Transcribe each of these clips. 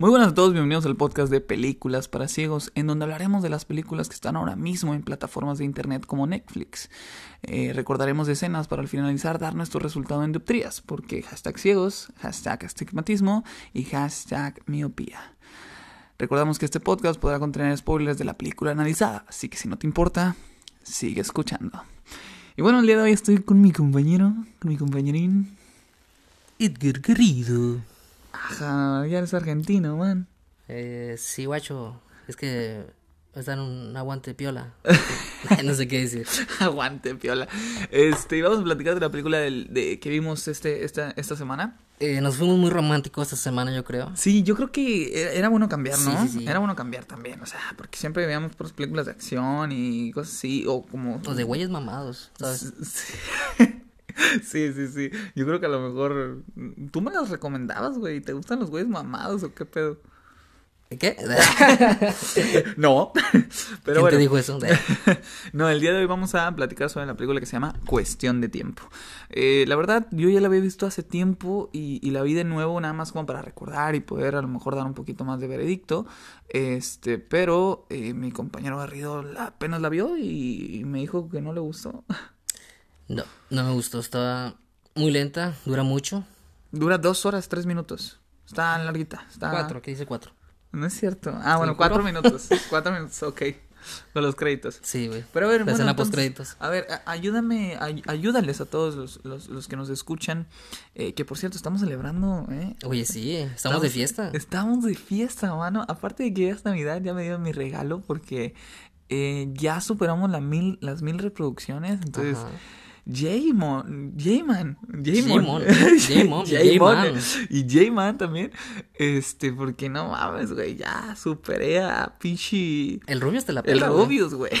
Muy buenas a todos, bienvenidos al podcast de Películas para Ciegos, en donde hablaremos de las películas que están ahora mismo en plataformas de internet como Netflix. Eh, recordaremos escenas para al finalizar dar nuestro resultado en dioptrías, porque hashtag ciegos, hashtag estigmatismo y hashtag miopía. Recordamos que este podcast podrá contener spoilers de la película analizada, así que si no te importa, sigue escuchando. Y bueno, el día de hoy estoy con mi compañero, con mi compañerín. Edgar querido. Ajá, ya eres argentino, man. Eh, sí, guacho. Es que está en un aguante piola. no sé qué decir. Aguante, piola. Este, vamos a platicar de la película del, de, que vimos este, esta, esta semana. Eh, nos fuimos muy románticos esta semana, yo creo. Sí, yo creo que era- era bueno cambiar, ¿no? Sí, sí, sí. Era bueno cambiar también, o sea, porque siempre veíamos por películas de acción y cosas así, o como... O de güeyes mamados, ¿sabes? Sí, sí, sí. Yo creo que a lo mejor tú me las recomendabas, güey. ¿Te gustan los güeyes mamados o qué pedo? ¿Qué? No. Pero ¿Quién bueno. te dijo eso? no, el día de hoy vamos a platicar sobre la película que se llama Cuestión de Tiempo. Eh, la verdad, yo ya la había visto hace tiempo y, y la vi de nuevo nada más como para recordar y poder a lo mejor dar un poquito más de veredicto. Este, pero eh, mi compañero Garrido la- apenas la vio y, y me dijo que no le gustó. No, no me gustó. Estaba muy lenta, dura mucho. Dura dos horas, tres minutos. Está larguita. Está... Cuatro, ¿qué dice cuatro? No es cierto. Ah, bueno, cuatro minutos. Cuatro minutos, ok. Con los créditos. Sí, güey. Pero a ver, bueno, entonces, postcréditos. A ver, ayúdame, ay- ayúdales a todos los, los, los que nos escuchan. eh, que por cierto, estamos celebrando, ¿eh? Oye, sí, estamos, de fiesta. Estamos de fiesta, mano. Aparte de que ya es Navidad, ya me dieron mi regalo porque eh, ya superamos la mil, las mil reproducciones. Entonces, Ajá. J-Mon, J-Man, J-Mon, J-Mon, y J-Man también, este, porque no mames, güey, ya superé a pinche, El Rubius te la el pela, güey. Rubius, güey.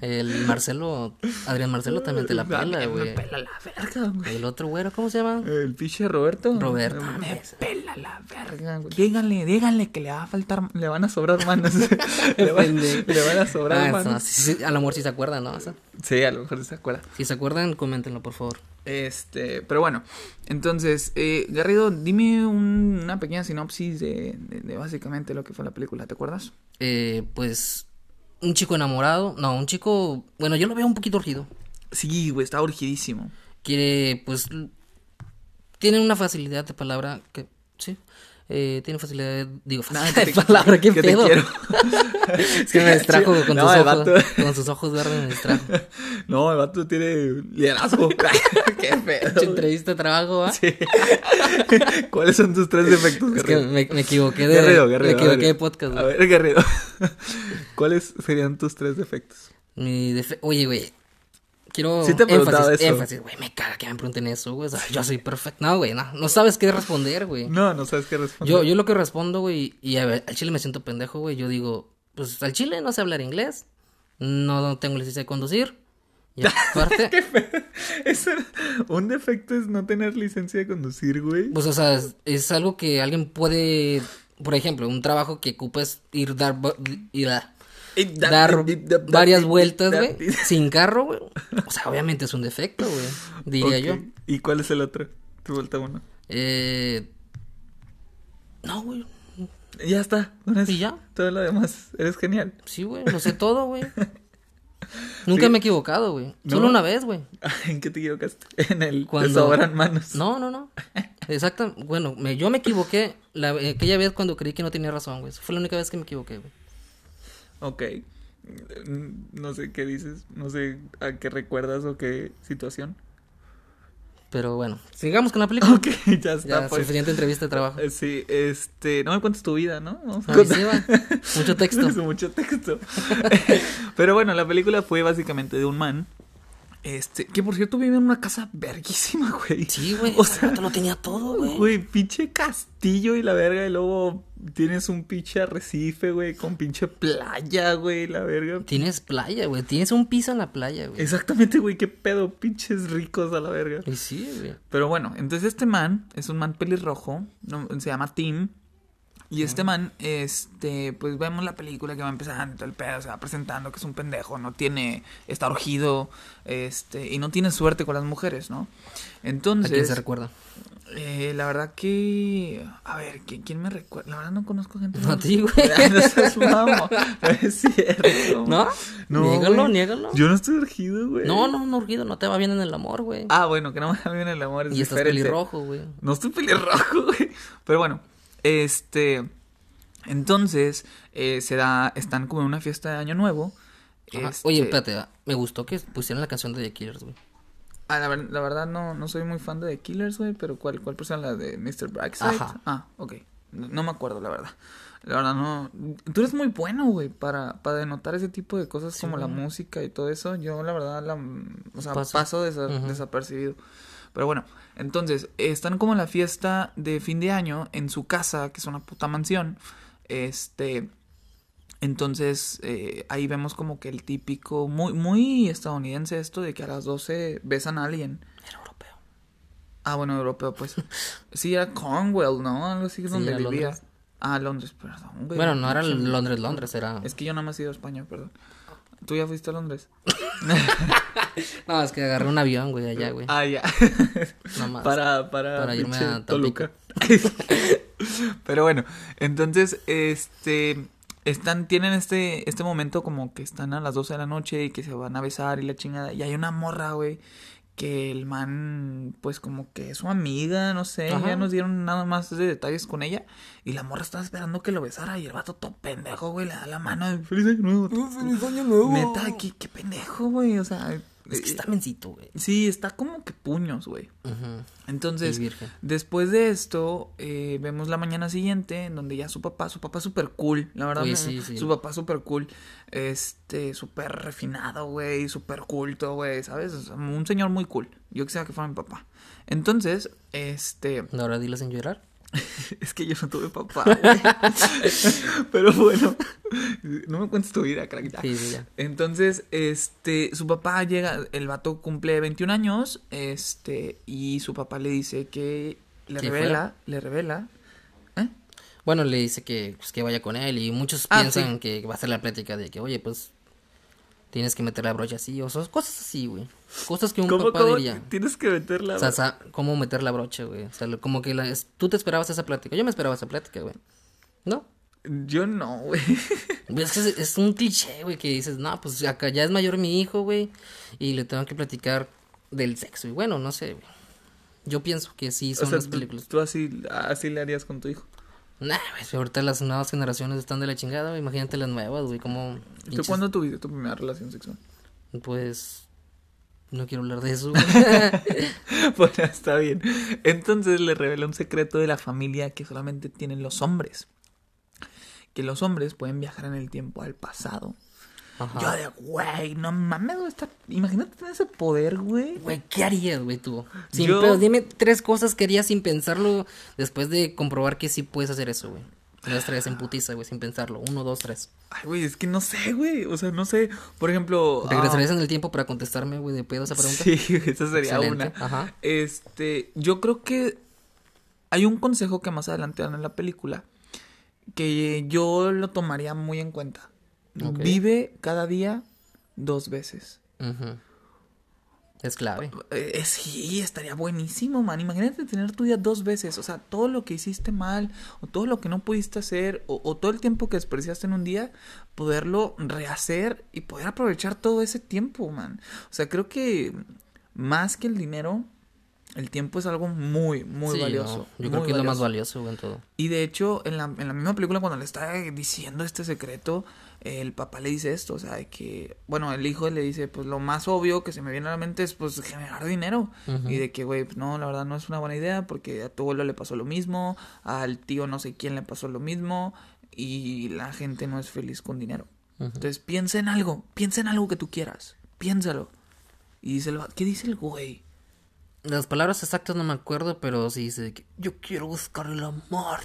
El Marcelo, Adrián Marcelo también te la pela, Me güey. pela la verga, güey. El otro güero, ¿cómo se llama? El pinche Roberto. Roberto, Me pela la verga, güey. Díganle, díganle que le va a faltar, le van a sobrar manos. le, van, Pendejo. le van a sobrar Ah, manos. no, sí, sí, a lo mejor sí se acuerdan, ¿no? O sea, Sí, a lo mejor se acuerda. si se acuerdan, coméntenlo, por favor. Este, pero bueno, entonces, eh, Garrido, dime un- una pequeña sinopsis de, de- de básicamente lo que fue la película, ¿te acuerdas? Eh, pues, un chico enamorado, no, un chico, bueno, yo lo veo un poquito urgido. Sí, güey, está urgidísimo. Quiere, pues, tiene una facilidad de palabra que, sí, eh, tiene facilidad, de- digo, facilidad que de te- palabra, qué pedo. es que me distrajo con No, sus ojos, vato. con sus ojos verdes me distrajo. No, el vato tiene liderazgo. Qué pedo. Entrevista de trabajo, ¿va? Sí. ¿Cuáles son tus tres defectos, Es que me, me equivoqué de, Garrido, Garrido, me equivoqué de podcast, A ver, Garrido. ¿Cuáles serían tus tres defectos? Mi defe- Oye, güey. Quiero Sí te he preguntado énfasis, eso. énfasis, güey, me caga que me pregunten eso, güey. O sea, yo soy perfecto. No, güey, no, no sabes qué responder, güey. No, no sabes qué responder. Yo, yo lo que respondo, güey, y a ver, al chile me siento pendejo, güey. Yo digo, pues al chile no sé hablar inglés, no tengo licencia de conducir. Y aparte, un defecto es no tener licencia de conducir, güey. pues, o sea, es, es algo que alguien puede, por ejemplo, un trabajo que ocupes ir dar, ir a- dar varias vueltas, güey, sin carro, güey. O sea, obviamente es un defecto, güey, diría yo. ¿Y cuál es el otro? Tu vuelta uno. Eh... No, güey. Ya está. ¿Y ya? Todo lo demás. Eres genial. Sí, güey, lo sé todo, güey. Nunca me he equivocado, güey. Solo una vez, güey. ¿En qué te equivocaste? En el Cuando- sobran manos. No, no, no. Exacto. Bueno, me- yo me equivoqué la, aquella vez cuando creí que no tenía razón, güey. Fue la única vez que me equivoqué, güey. Ok. Mm, No sé qué dices. No sé a qué recuerdas o qué situación. Pero bueno, sigamos con la película. Ok, ya está. Ya, pues. suficiente entrevista de trabajo. Eh, Sí, este. No me cuentes tu vida, ¿no? Vamos a. Mucho texto. Mucho texto. Pero bueno, la película fue básicamente de un man. Este, que por cierto vive en una casa verguísima, güey. Sí, güey. O sea, sea, lo tenía todo, güey. Güey, pinche castillo y la verga. Y luego tienes un pinche arrecife, güey, con pinche playa, güey, la verga. Tienes playa, güey. Tienes un piso en la playa, güey. Exactamente, güey, qué pedo, pinches ricos a la verga. Y sí, güey. Pero bueno, entonces este man es un man pelirrojo, no- se llama Tim. Y este man, este, pues vemos la película que va empezando, el pedo se va presentando que es un pendejo, no tiene, está urgido, este, y no tiene suerte con las mujeres, ¿no? Entonces... ¿A quién se recuerda? Eh, la verdad que. A ver, ¿quién, quién me recuerda? La verdad no conozco gente. No a ti, güey. no seas mamo. No es cierto. ¿No? No, Niégalo, güey. niégalo. Yo no estoy urgido, güey. No, no, no, urgido, no te va bien en el amor, güey. Ah, bueno, que no me va bien el amor. Es y estás diferente. pelirrojo, güey. No estoy pelirrojo, güey. Pero bueno, este. Entonces, eh, se da. Están como en una fiesta de Año Nuevo. Ajá. Este, Oye, espérate, me gustó que pusieran la canción de The Killers, güey. Ah, la, ver- la verdad no, no soy muy fan de The Killers, güey, pero ¿cuál, cuál persona? La de Mr. Brightside. Ajá. Ah, ok. No, no me acuerdo, la verdad. La verdad no. Tú eres muy bueno, güey, para, para denotar ese tipo de cosas Sí, como la música y todo eso. Yo, la verdad, la, o sea, Paso. paso desa- desapercibido. Pero bueno, entonces, están como en la fiesta de fin de año en su casa, que es una puta mansión. Este. Entonces, eh, ahí vemos como que el típico, muy, muy estadounidense esto de que a las 12 besan a alguien. Era europeo. Ah, bueno, europeo, pues. Sí, era Cornwall, ¿no? Algo así es donde vivía. Londres. Ah, Londres, perdón. güey. Bueno, no era Londres, Londres, era... Es que yo nada más he ido a España, perdón. ¿Tú ya fuiste a Londres? No, es que agarré un avión, güey, allá, güey. Ah, ya. Nada más. para, para, Para irme a. Toluca. Pero bueno, entonces, este, están, tienen este, este momento como que están a las 12 de la noche y que se van a besar y la chingada. Y hay una morra, güey, que el man, pues como que es su amiga, no sé, Ajá. ya nos dieron nada más de detalles con ella. Y la morra estaba esperando que lo besara y el vato todo pendejo, güey, le da la mano. Feliz año nuevo. ¡Feliz año nuevo! Neta, qué, qué pendejo, güey, o sea. Es que eh, está mencito, güey. Sí, está como que puños, güey. Entonces, después de esto, eh, vemos la mañana siguiente, en donde ya su papá, su papá súper cool, la verdad, me- sí, sí. su papá súper cool, este, súper refinado, güey, súper culto, güey, ¿sabes? O sea, un señor muy cool, yo quisiera que fuera mi papá. Entonces, este, Ahora diles en llorar. es que yo no tuve papá, güey. Pero bueno, no me cuentes tu vida, crack, ya. Sí, sí, ya. Entonces, este, su papá llega, el vato cumple 21 años, este, y su papá le dice que le revela, le revela, ¿eh? Bueno, le dice que, pues, que vaya con él y muchos Ah, piensan sí. que va a ser la plática de que, oye, pues tienes que meter la brocha así, o sea, cosas así, güey. Cosas que un ¿Cómo, papá cómo diría. tienes que meterla? O sea, cómo meter la brocha, güey. O sea, como que la, es- tú te esperabas esa plática. Yo me esperaba esa plática, güey. ¿No? Yo no, güey. Es, que es, es un cliché, güey, que dices, no, pues acá ya es mayor mi hijo, güey, y le tengo que platicar del sexo. Y bueno, no sé, güey. Yo pienso que sí O son sea, las tú, películas. tú así, así le harías con tu hijo. Nah, si ahorita las nuevas generaciones están de la chingada. Imagínate las nuevas, güey, como... ¿Tú cuándo tuviste tu primera relación sexual? Pues... No quiero hablar de eso, bueno, está bien. Entonces le revela un secreto de la familia que solamente tienen los hombres. Que los hombres pueden viajar en el tiempo al pasado. Ajá. Yo de, güey, no mames, güey, está... imagínate tener ese poder, güey. Güey, ¿qué harías, güey, tú? Sin Yo- pedos, dime tres cosas que harías sin pensarlo después de comprobar que sí puedes hacer eso, güey. Te las traes en putiza, güey, sin pensarlo. Uno, dos, tres. Ay, güey, es que no sé, güey. O sea, no sé. Por ejemplo. ah, ¿Regresarías en el tiempo para contestarme, güey, de pedo esa pregunta? Sí, esa sería Excelente, una. ajá. Este, yo creo que hay un consejo que más adelante dan en la película que yo lo tomaría muy en cuenta. Vive cada día dos veces. Es clave. Eh, sí, estaría buenísimo, man. Imagínate tener tu día dos veces. O sea, todo lo que hiciste mal, o todo lo que no pudiste hacer, o, o todo el tiempo que desperdiciaste en un día, poderlo rehacer y poder aprovechar todo ese tiempo, man. O sea, creo que más que el dinero, el tiempo es algo muy, muy Sí, valioso. no, Yo creo que es lo más valioso. en todo. Y de hecho, en la, en la misma película, cuando le está diciendo este secreto, el papá le dice esto, o sea, de que, bueno, el hijo le dice, pues lo más obvio que se me viene a la mente es, pues, generar dinero. Y de que, güey, pues, no, la verdad no es una buena idea, porque a tu abuelo le pasó lo mismo, al tío no sé quién le pasó lo mismo, y la gente no es feliz con dinero. Entonces, piensa en algo, piensa en algo que tú quieras, piénsalo. Y dice, el ¿qué dice el güey? Las palabras exactas no me acuerdo, pero sí dice que yo quiero buscar el amor.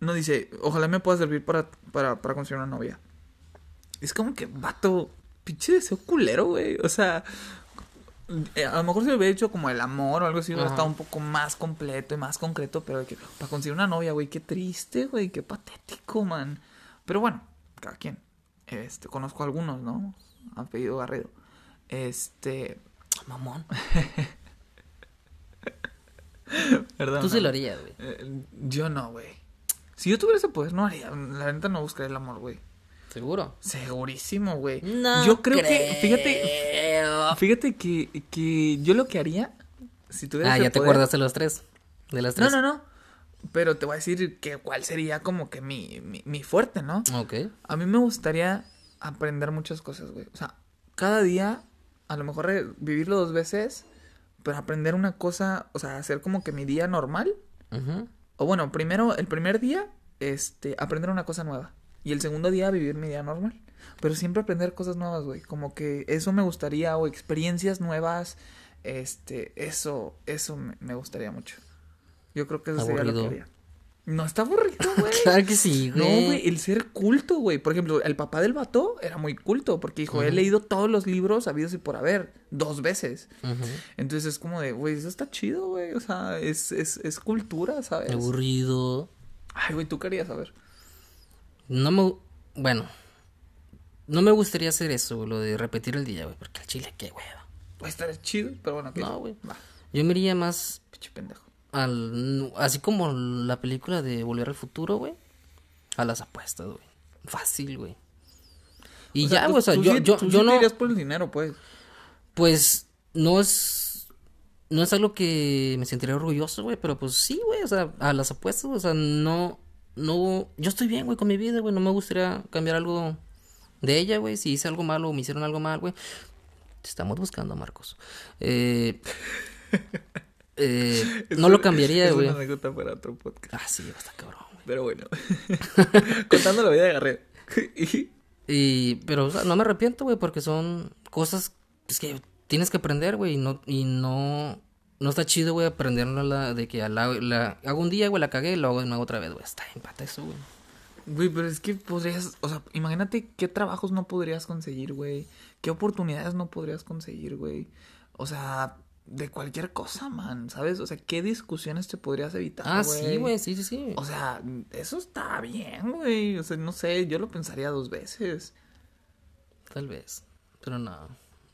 No dice, ojalá me pueda servir para, para, para conseguir una novia. Es como que, vato, pinche deseo culero, güey. O sea, eh, a lo mejor se hubiera hecho como el amor o algo así, hubiera estado un poco más completo y más concreto, pero que, para conseguir una novia, güey, qué triste, güey, qué patético, man. Pero bueno, cada quien. Este, conozco a algunos, ¿no? Apellido Garrido. Este. Mamón. Perdón. Tú sí lo harías, güey. Eh, yo no, güey. Si yo tuviera ese poder, no haría. La neta no buscaría el amor, güey. ¿Seguro? Segurísimo, güey. No yo creo, que, fíjate, fíjate que, que yo lo que haría, si tuviera Ah, ya te acuerdas de los tres, de las tres. No, no, no. Pero te voy a decir que cuál sería como que mi, mi, mi fuerte, ¿no? Ok. A mí me gustaría aprender muchas cosas, güey. O sea, cada día, a lo mejor vivirlo dos veces, pero aprender una cosa, o sea, hacer como que mi día normal. O bueno, primero, el primer día, este, aprender una cosa nueva. Y el segundo día, vivir mi día normal. Pero siempre aprender cosas nuevas, güey. Como que eso me gustaría, o experiencias nuevas. Este, eso, eso me gustaría mucho. Yo creo que eso sería lo que haría. No está aburrido, güey. claro que sí, güey. No, güey, el ser culto, güey. Por ejemplo, el papá del vato era muy culto porque dijo, he leído todos los libros habidos y por haber, dos veces. Entonces es como de, güey, eso está chido, güey. O sea, es, es, es cultura, ¿sabes? Aburrido. Ay, güey, tú querías saber. No me. Bueno. No me gustaría hacer eso, lo de repetir el día, güey, porque el chile, qué hueva. Puede estar chido, pero bueno, ¿qué? No, güey. Yo me iría más. Picho pendejo al, así como la película de Volver al Futuro, güey, a las apuestas, güey. Fácil, güey. Y ya, güey, o sea, yo, yo, yo no... por el dinero, pues. Pues, no es... No es algo que me sentiría orgulloso, güey, pero pues sí, güey, o sea, a las apuestas, o sea, no... No... Yo estoy bien, güey, con mi vida, güey, no me gustaría cambiar algo de ella, güey. Si hice algo malo o me hicieron algo mal, güey. Te estamos buscando, Marcos. Eh... Eh, no lo cambiaría, güey. Es una anécdota para otro podcast. Ah, sí, está cabrón, güey. Pero bueno. Contando la vida de Garrett. y, pero, o sea, no me arrepiento, güey, porque son cosas es que tienes que aprender, güey, y no, y no, no está chido, güey, aprenderlo la, de que la, la, hago un día, güey, la cagué y lo hago de nuevo otra vez, güey. Está empate eso, güey. Güey, pero es que podrías, o sea, imagínate qué trabajos no podrías conseguir, güey. Qué oportunidades no podrías conseguir, güey. O sea, de cualquier cosa, man, ¿sabes? O sea, ¿qué discusiones te podrías evitar? Ah, sí, güey, sí, sí, sí. O sea, eso está bien, güey. O sea, no sé, yo lo pensaría dos veces. Tal vez, pero no.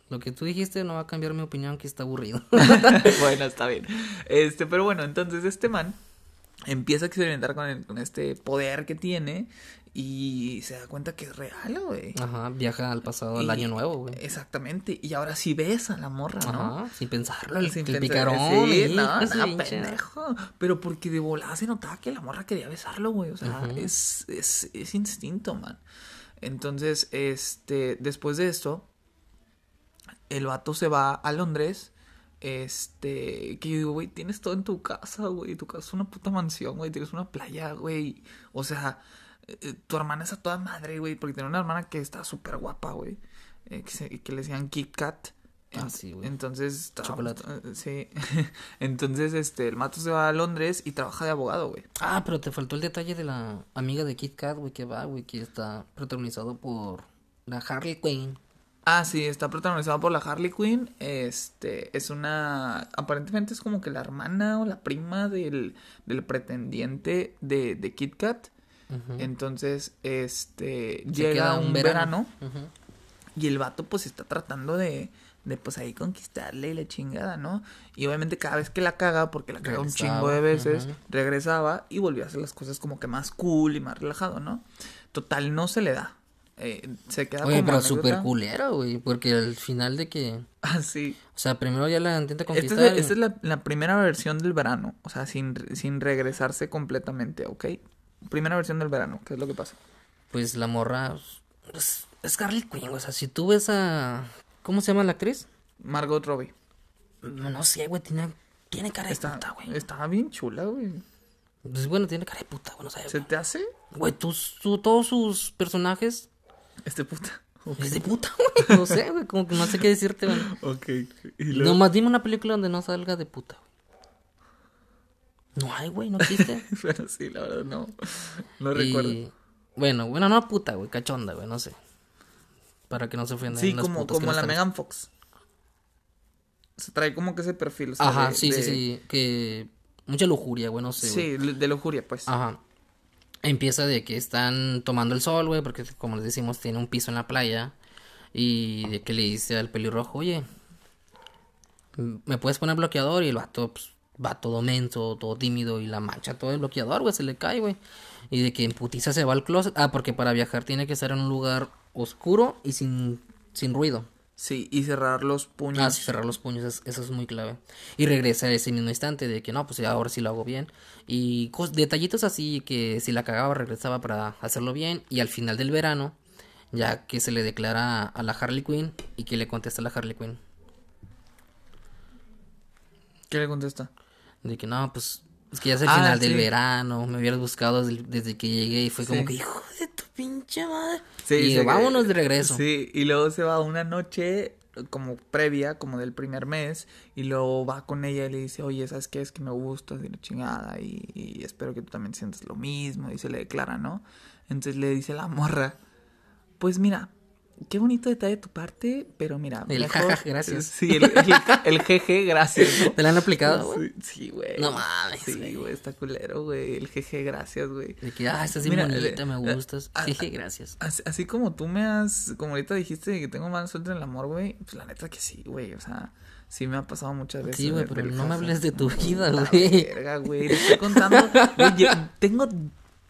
Lo que tú dijiste no va a cambiar mi opinión, que está aburrido. bueno, está bien. Este, pero bueno, entonces este man empieza a experimentar con, con este poder que tiene y se da cuenta que es real, güey. Ajá, viaja al pasado, al año nuevo, güey. Exactamente. Y ahora sí ves a la morra, ¿no? Ajá, sin pensarlo, el, sin picarón. Sí, no, no, pendejo. Pero porque de volada se notaba que la morra quería besarlo, güey. O sea, es, es, es instinto, man. Entonces, este, después de esto, el vato se va a Londres. Este, que yo digo, güey, tienes todo en tu casa, güey. Tu casa es una puta mansión, güey. Tienes una playa, güey. O sea, eh, tu hermana es a toda madre, güey, porque tiene una hermana que está súper guapa, güey, eh, que, le decían Kit Kat. Ah, sí, güey. Entonces, Chocolate. Eh, sí. Entonces, este, el mato se va a Londres y trabaja de abogado, güey. Ah, pero te faltó el detalle de la amiga de Kit Kat, güey, que va, güey, que está protagonizado por la Harley Quinn. Ah, sí, está protagonizado por la Harley Quinn. Este, es una. Aparentemente es como que la hermana o la prima del, del pretendiente de, de Kit Kat. Entonces, este, llega un verano, y el vato pues está tratando de, de pues ahí conquistarle y la chingada, ¿no? Y obviamente cada vez que la caga, porque la caga un chingo de veces, regresaba y volvió a hacer las cosas como que más cool y más relajado, ¿no? Total, no se le da. Eh, se queda Oye, pero súper culero, güey, porque al final de que... Ah, sí. O sea, primero ya la intenta conquistar. Esta es, la, la, primera versión del verano, o sea, sin, sin regresarse completamente, ¿ok? Primera versión del verano, ¿qué es lo que pasa? Pues la morra es, Scarlett Quinn, o sea, si tú ves a ¿cómo se llama la actriz? Margot Robbie. No, no sé, güey, tiene tiene cara de puta, güey. Está bien chula, güey. Pues bueno, tiene cara de puta, güey, no ¿Se te hace? Güey, tú, todos sus personajes este puta. Es de puta, güey. No sé, güey. Como que no sé qué decirte, güey. Ok. ¿Y Nomás dime una película donde no salga de puta, güey. No hay, güey, no existe. Pero sí, la verdad, no. No recuerdo. Bueno, bueno, no puta, güey, cachonda, güey, no sé. Para que no se ofendan. Sí, como, como la Megan Fox. Se trae como que ese perfil. Ajá, sí, sí, sí. Que mucha lujuria, güey, no sé. Sí, de lujuria, pues. Ajá. Empieza de que están tomando el sol, güey, porque como les decimos, tiene un piso en la playa. Y de que le dice al pelirrojo, oye, ¿me puedes poner bloqueador? Y el vato, pues, va todo menso, todo tímido y la mancha todo el bloqueador, güey, se le cae, güey. Y de que en putiza se va al closet. Ah, porque para viajar tiene que estar en un lugar oscuro y sin, sin ruido. Sí, y cerrar los puños. Ah, sí, cerrar los puños, eso es muy clave. Y regresa ese mismo instante de que no, pues ahora sí lo hago bien. Y detallitos así que si la cagaba regresaba para hacerlo bien. Y al final del verano, ya que se le declara a la Harley Quinn y que le contesta a la Harley Quinn. ¿Qué le contesta? De que no, pues es que ya es el ah, final del verano, me hubieras buscado desde, que llegué y fue como que, hijo de tu pinche madre. Sí, y vámonos de regreso. Sí, y luego se va una noche como previa, como del primer mes, y luego va con ella y le dice, oye, ¿sabes qué? Es que me gusta de la chingada y, y espero que tú también sientas lo mismo, y se le declara, ¿no? Entonces le dice la morra, pues mira, qué bonito detalle de tu parte, pero mira. El jaja, gracias. Sí, el, el, jeje, gracias. ¿Te lo han aplicado, güey? Sí, güey. No mames. Sí, güey, está culero, güey. El jeje, gracias, güey. De que, ah, estás bien bonita, me gustas. Jeje, gracias. Así, como tú me has, como ahorita dijiste que tengo mala suerte en el amor, güey, pues la neta que sí, güey, o sea. Sí me ha pasado muchas veces. Sí, güey, pero no me hables de tu vida, güey. Verga, güey. Te estoy contando. Güey, tengo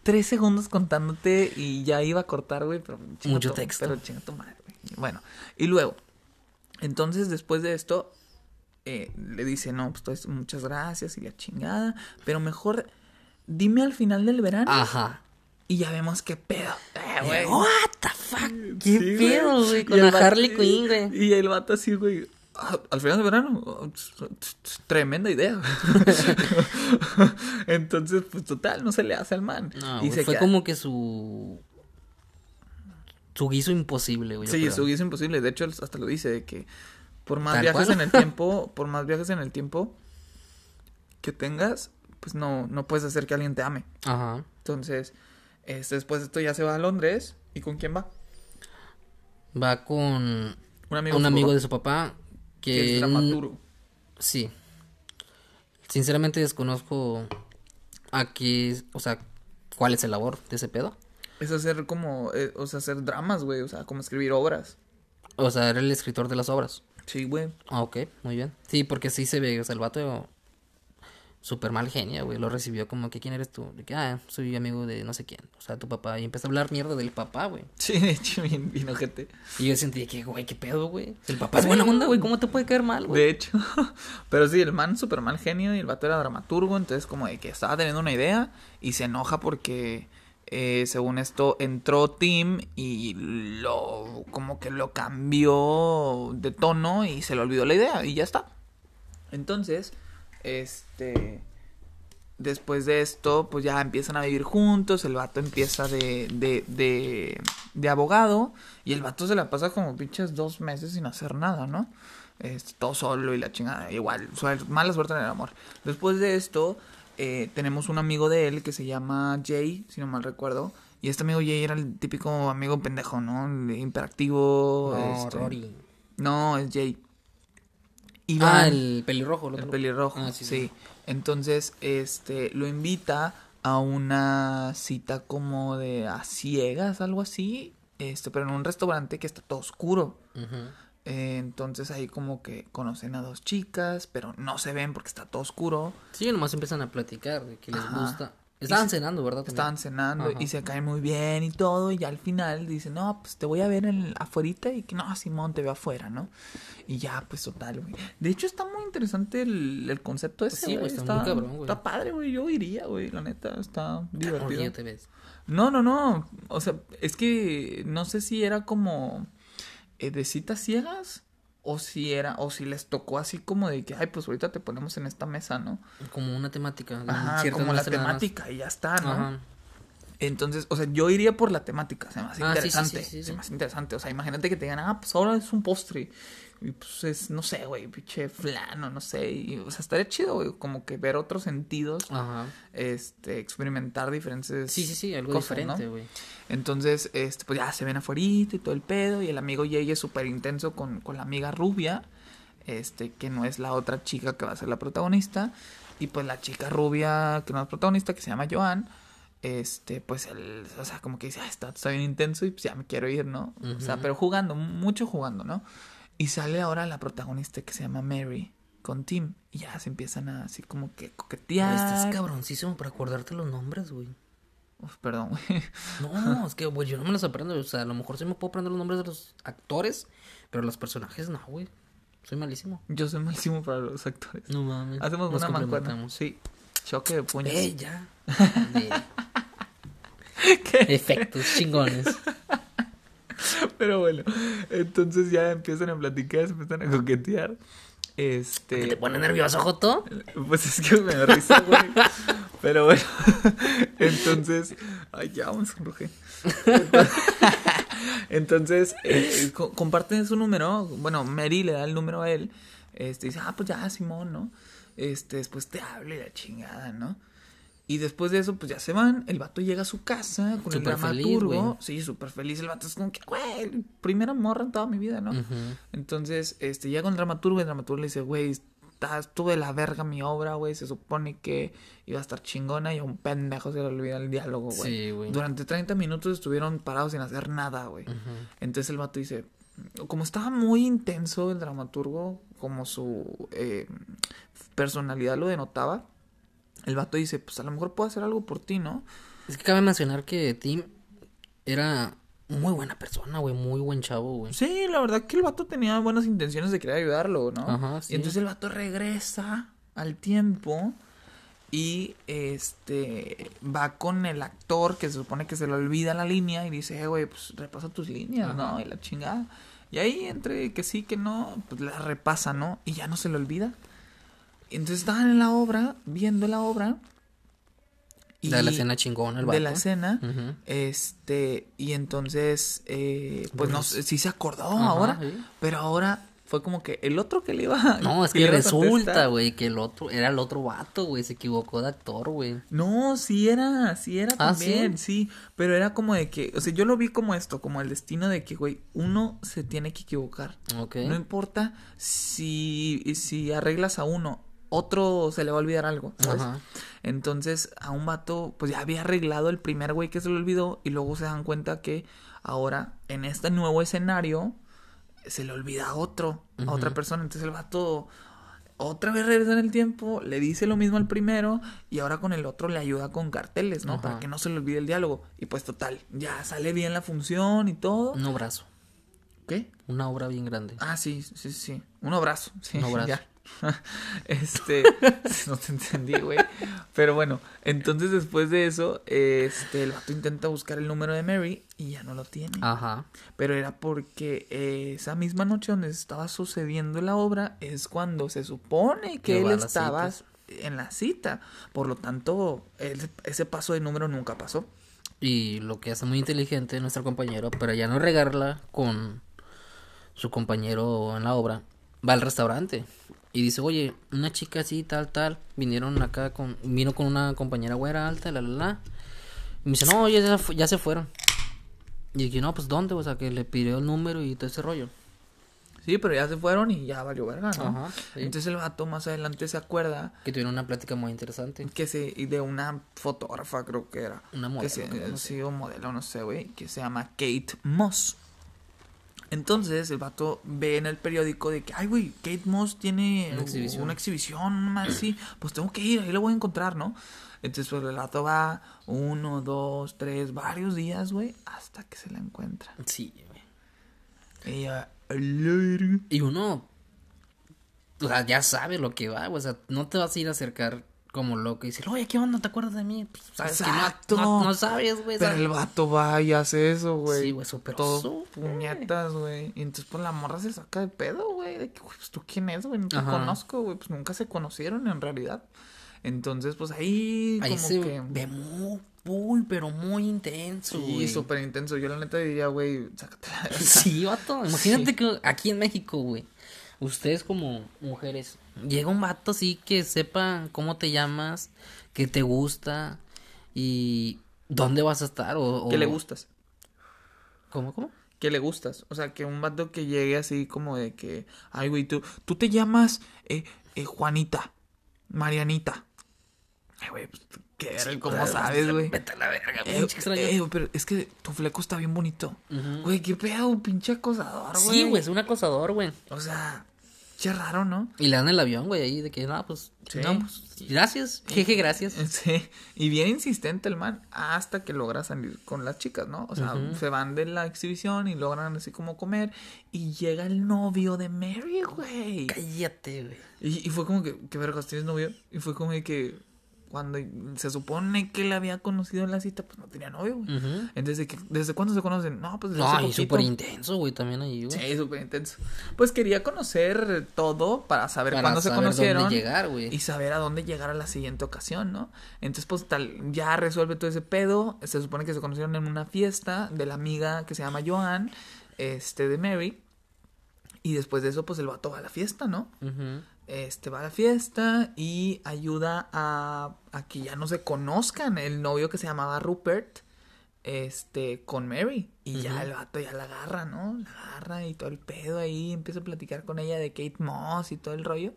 tres segundos contándote y ya iba a cortar, güey, pero... Mucho texto. Pero chinga tu madre. Bueno, y luego, entonces después de esto, eh, le dice, no, pues muchas gracias y la chingada, pero mejor dime al final del verano. Ajá. Y ya vemos qué pedo. Eh, güey. What the fuck? ¿Qué pedo, güey? Con la Harley Quinn, güey. Y el vato así, güey. Al final del verano, tremenda idea. Entonces, pues total, no se le hace al man. y se fue como que su su guiso imposible, güey. Sí, su guiso imposible. De hecho, hasta lo dice de que por más viajes en el tiempo, por más viajes en el tiempo que tengas, pues no, no puedes hacer que alguien te ame. Ajá. Entonces, este, después de esto ya se va a Londres. ¿Y con quién va? Va con un amigo, un amigo de su papá que, es dramaturgo. Sí. Sinceramente desconozco a qué, o sea, cuál es el labor de ese pedo. Es hacer como, eh, o sea, hacer dramas, güey, o sea, como escribir obras. O sea, era el escritor de las obras. Sí, güey. Ah, ok, muy bien. Sí, porque sí se ve, o sea, el vato súper mal genio, güey. Lo recibió como que, ¿quién eres tú? De que, ah, soy amigo de no sé quién. O sea, tu papá. Y empezó a hablar mierda del papá, güey. Sí, de hecho, bien, bien gente. Y yo sentí que, güey, ¿qué pedo, güey? El papá es buena onda, güey. ¿Cómo te puede caer mal, güey? De hecho. Pero sí, el man súper mal genio y el vato era dramaturgo. Entonces, como de que estaba teniendo una idea y se enoja porque eh, según esto entró Tim y lo como que lo cambió de tono y se le olvidó la idea y ya está. Entonces, este después de esto, pues ya empiezan a vivir juntos, el vato empieza de, de, de, de abogado y el vato se la pasa como pinches dos meses sin hacer nada, ¿no? Este, todo solo y la chingada, igual, mala suerte en el amor. Después de esto, eh, tenemos un amigo de él que se llama Jay, si no mal recuerdo. Y este amigo Jay era el típico amigo pendejo, ¿no? Imperactivo. No, este... Rory. No, es Jay. Ah, el pelirrojo. El, pelirrojo, ah, sí, sí. Entonces, este, lo invita a una cita como de a ciegas, algo así. Este, pero en un restaurante que está todo oscuro. Eh, entonces ahí como que conocen a dos chicas, pero no se ven porque está todo oscuro. Sí, nomás empiezan a platicar de que les gusta. Estaban cenando, ¿verdad? Estaban cenando y se caen muy bien y todo. Y al final dicen, no, pues te voy a ver en afuerita y que no, Simón te ve afuera, ¿no? Y ya, pues total, güey. De hecho, está muy interesante el, concepto ese. Sí, güey, está, muy cabrón, güey. Está padre, güey. Yo iría, güey. La neta, está divertido. te ves? No, no, no. O sea, es que no sé si era como eh, de citas ciegas o si era o si les tocó así como de que ay pues ahorita te ponemos en esta mesa no como una temática Ajá, como la temática y ya está no entonces o sea yo iría por la temática se me hace ah, interesante se me hace interesante o sea imagínate que te digan ah pues ahora es un postre y pues es, no sé, güey, pinche flano, no sé. Y, o sea, estaría chido, güey, como que ver otros sentidos. Ajá. Este, experimentar diferentes. Sí, sí, sí, algo diferente, güey. Entonces, este, pues ya se ven afuera y todo el pedo. Y el amigo Jay es súper intenso con, con la amiga rubia. este, que no es la otra chica que va a ser la protagonista. Y pues la chica rubia, que no es protagonista, que se llama Joan, este, pues él, o sea, como que dice, ah, está, está bien intenso y pues ya me quiero ir, ¿no? O sea, pero jugando, mucho jugando, ¿no? Y sale ahora la protagonista que se llama Mary con Tim. Y ya se empiezan a así como que coquetear. Estás cabroncísimo para acordarte los nombres, güey. Uf, perdón, güey. No, es que, güey, yo no me los aprendo. O sea, a lo mejor sí me puedo aprender los nombres de los actores, pero los personajes no, güey. Soy malísimo. Yo soy malísimo para los actores. No mames. Hacemos una mancuerna. Sí. Choque de puños. ¡Eh, ya! Efectos chingones. Pero bueno, entonces ya empiezan a platicar, se empiezan a coquetear. Este. ¿Te pone nervioso, Joto? Pues es que me da risa, güey. Pero bueno, entonces. Ay, ya vamos a Entonces, eh, comparten su número. Bueno, Mary le da el número a él. Este dice, ah, pues ya, Simón, ¿no? Este, después te hable la chingada, ¿no? Y después de eso, pues ya se van. El vato llega a su casa con el dramaturgo. sí, súper feliz. El vato es como que, güey, primera morra en toda mi vida, ¿no? Entonces, este, llega con el dramaturgo y el dramaturgo le dice, güey, de la verga mi obra, güey. Se supone que iba a estar chingona y a un pendejo se le olvida el diálogo, güey. Sí, güey. Durante 30 minutos estuvieron parados sin hacer nada, güey. Entonces el vato dice, como estaba muy intenso el dramaturgo, como su eh, personalidad lo denotaba el vato dice, pues a lo mejor puedo hacer algo por ti, ¿no? Es que cabe mencionar que Tim era muy buena persona, güey, muy buen chavo, güey. Sí, la verdad que el vato tenía buenas intenciones de querer ayudarlo, ¿no? Ajá, sí. Y entonces el vato regresa al tiempo y este va con el actor que se supone que se le olvida la línea y dice, eh, güey, pues repasa tus líneas, ¿no? Y la chingada. Y ahí entre que sí, que no, pues la repasa, ¿no? Y ya no se le olvida. Entonces estaban en la obra, viendo la obra. Y de la escena chingona, el De la escena. Este, y entonces, eh, pues no sé si se acordó ahora, pero ahora fue como que el otro que le iba No, es que, resulta, güey, que el otro era el otro vato, güey, se equivocó de actor, güey. No, sí era, sí era ¿Ah, también, ¿sí? pero era como de que, o sea, yo lo vi como esto, como el destino de que, güey, uno se tiene que equivocar. Ok. No importa si si arreglas a uno otro se le va a olvidar algo, ¿sabes? Entonces, a un vato, pues ya había arreglado el primer güey que se le olvidó y luego se dan cuenta que ahora, en este nuevo escenario, se le olvida a otro, a otra persona. Entonces el vato otra vez regresa en el tiempo, le dice lo mismo al primero y ahora con el otro le ayuda con carteles, ¿no? Para que no se le olvide el diálogo. Y pues total, ya sale bien la función y todo. Un abrazo. ¿Qué? Una obra bien grande. Ah, sí, sí, sí. Un abrazo. Sí, un abrazo. este, no te entendí, güey. Pero bueno, entonces después de eso, este, el vato intenta buscar el número de Mary y ya no lo tiene. Ajá. Pero era porque esa misma noche donde estaba sucediendo la obra es cuando se supone que él estaba en la cita. Por lo tanto, ese paso de número nunca pasó. Y lo que hace muy inteligente nuestro compañero, para ya no regarla con su compañero en la obra, va al restaurante y dice, oye, una chica así, tal, tal, vinieron acá con, vino con una compañera güera alta, la, la, la. Y me dice, no, ya, ya se fueron. Y dije, no, pues ¿dónde? O sea, que le pidió el número y todo ese rollo. Sí, pero ya se fueron y ya valió verga, ¿no? Ajá, Entonces el vato más adelante se acuerda. Que tuvieron una plática muy interesante. Que se, y de una fotógrafa, creo que era. Una modelo. Que sí, un modelo, no sé, güey. Que se llama Kate Moss. Entonces el vato ve en el periódico de que, ay, güey, Kate Moss tiene una exhibición, una exhibición así, pues tengo que ir, ahí lo voy a encontrar, ¿no? Entonces pues, el vato va uno, dos, tres, varios días, güey, hasta que se la encuentra. Sí, güey. Ella, y uno, o sea, ya sabe lo que va, o sea, no te vas a ir a acercar como loco y decir, oye, ¿qué onda? ¿Te acuerdas de mí? Pues, sabes Exacto. Que no, no, sabes, güey. Pero el vato va y hace eso, güey. Sí, güey, súper. Todo puñetas, güey. Y entonces, pues la morra se saca de pedo, güey. De que, pues tú quién es, güey. No te conozco, güey. Pues nunca se conocieron en realidad. Entonces, pues ahí. Ahí como se que... ve muy, muy, pero muy intenso. Sí, súper intenso. Yo la neta diría, güey, sácatela. sí, vato. Imagínate que aquí en México, güey ustedes como mujeres, llega un vato así que sepa cómo te llamas, que te gusta y dónde vas a estar o... Que le gustas. ¿Cómo, cómo? que le gustas. O sea, que un vato que llegue así como de que, ay, güey, tú, tú te llamas eh, eh, Juanita, Marianita. Ay, güey, pues, ¿qué sí, ¿Cómo pues, sabes, güey? Vete a la verga, eh, extraño. Eh, pero es que tu fleco está bien bonito. Güey, qué pedo, pinche acosador, güey. Sí, güey, es un acosador, güey. O sea, Qué raro, ¿no? Y le dan el avión, güey, ahí de que, no, pues, sí. no, pues, gracias, jeje, gracias. Sí, y bien insistente el man hasta que logra salir con las chicas, ¿no? O sea, se van de la exhibición y logran así como comer y llega el novio de Mary, güey. Cállate, güey. Y, y fue como que, ¿qué vergas tienes novio? Y fue como de que, cuando se supone que la había conocido en la cita, pues no tenía novio, güey. Entonces, ¿desde cuándo se conocen? No, pues desde No, y súper intenso, güey, también ahí, güey. Sí, súper intenso. Pues quería conocer todo para saber cuándo se conocieron. Dónde llegar, güey. Y saber a dónde llegar a la siguiente ocasión, ¿no? Entonces, pues tal, ya resuelve todo ese pedo. Se supone que se conocieron en una fiesta de la amiga que se llama Joan, este, de Mary. Y después de eso, pues el vato va a la fiesta, ¿no? este va a la fiesta y ayuda a, a, que ya no se conozcan el novio que se llamaba Rupert este con Mary y ya el vato ya la agarra, ¿no? La agarra y todo el pedo ahí empieza a platicar con ella de Kate Moss y todo el rollo.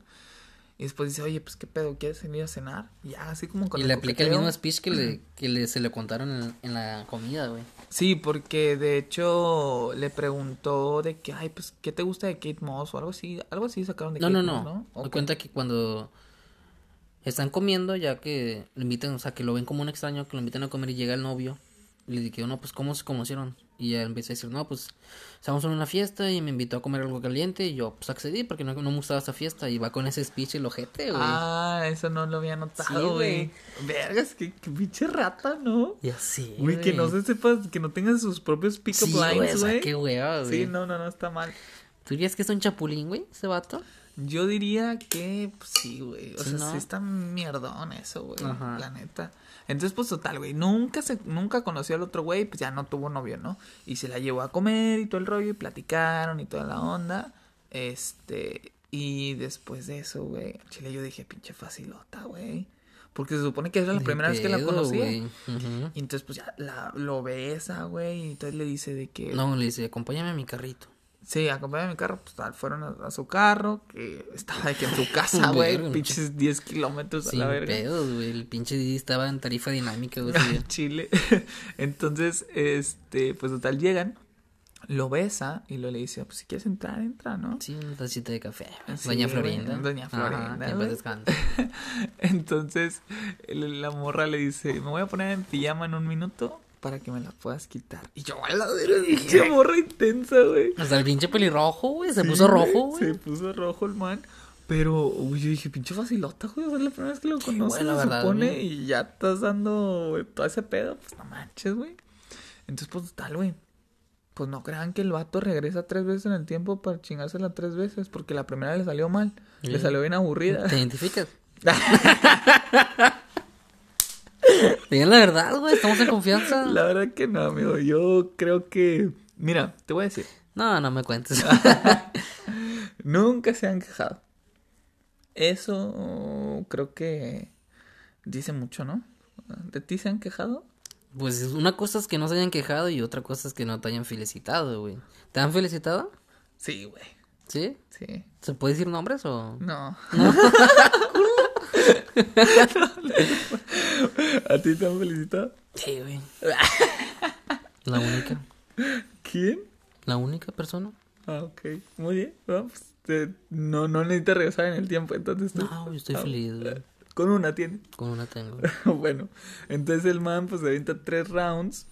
Y después dice, oye, pues qué pedo, ¿quieres venir a cenar? ya, así como con Y le aplica el mismo speech que le, que le, se le contaron en, en la comida, güey. Sí, porque de hecho le preguntó de que, ay, pues, ¿qué te gusta de Kate Moss? O algo así, algo así sacaron de no, Kate no, Moss, ¿no? No, no. cuenta que cuando están comiendo, ya que lo invitan, o sea, que lo ven como un extraño, que lo invitan a comer y llega el novio. Y le dije, no, pues, ¿cómo se conocieron? Y ya empieza a decir, no, pues, estábamos en una fiesta y me invitó a comer algo caliente. Y yo, pues, accedí porque no, no me gustaba esa fiesta. Y va con ese speech el ojete, güey. Ah, eso no lo había notado, güey. Vergas, qué, pinche rata, ¿no? Ya sí, güey. que no se sepa, que no tenga sus propios pick-up lines, güey. qué güey. Sí, no, no, no, está mal. ¿Tú dirías que es un chapulín, güey, ese vato? Yo diría que pues, sí, güey. O sea, sí está mierdón eso, güey. La neta. Entonces, pues total, güey, nunca se, nunca conoció al otro güey, pues ya no tuvo novio, ¿no? Y se la llevó a comer y todo el rollo, y platicaron y toda la onda. Este, y después de eso, güey, chile, yo dije, pinche facilota, güey. Porque se supone que era la primera vez que la conocía. Y entonces, pues ya la, lo besa, güey. Y entonces le dice de que. No, le dice, acompáñame a mi carrito. Sí, acompañé mi carro, pues tal, fueron a, su carro, que estaba aquí en su casa, güey, pinches 10 kilómetros a la verga. pedos, güey, el pinche Didi estaba en tarifa dinámica, güey. Chile. Entonces, este, pues total, llegan, lo besa y lo le dice, pues si quieres entrar, entra, ¿no? Sí, un tacita de café. Doña Florinda. Doña Florinda. Entonces, la morra le dice, me voy a poner en pijama en un minuto para que me la puedas quitar. Y yo, a la pinche morra intensa, güey. Hasta el pinche pelirrojo, güey, se puso rojo, güey. Se puso rojo el man. Pero, uy, yo dije, pinche facilota, güey. Es la primera vez que lo conoces, se supone. Y ya estás dando, güey, todo ese pedo. Pues no manches, güey. Entonces, pues tal, güey. Pues no crean que el vato regresa tres veces en el tiempo para chingársela tres veces. Porque la primera le salió mal. Le salió bien aburrida. ¿Te identificas? Digan la verdad, güey, estamos en confianza. La verdad que no, amigo. Yo creo que. Mira, te voy a decir. No, no me cuentes. Nunca se han quejado. Eso creo que dice mucho, ¿no? ¿De ti se han quejado? Pues una cosa es que no se hayan quejado y otra cosa es que no te hayan felicitado, güey. ¿Te han felicitado? Sí, güey. ¿Sí? Sí. ¿Se puede decir nombres o...? No. ¿A ti te han felicitado? Sí, güey. La única. ¿Quién? La única persona. Ah, ok. Muy bien. Vamos. Pues, no, no necesitas regresar en el tiempo, entonces. No, yo estoy feliz, güey. Con una tiene. Con una tengo. bueno, entonces el man pues se avienta tres rounds.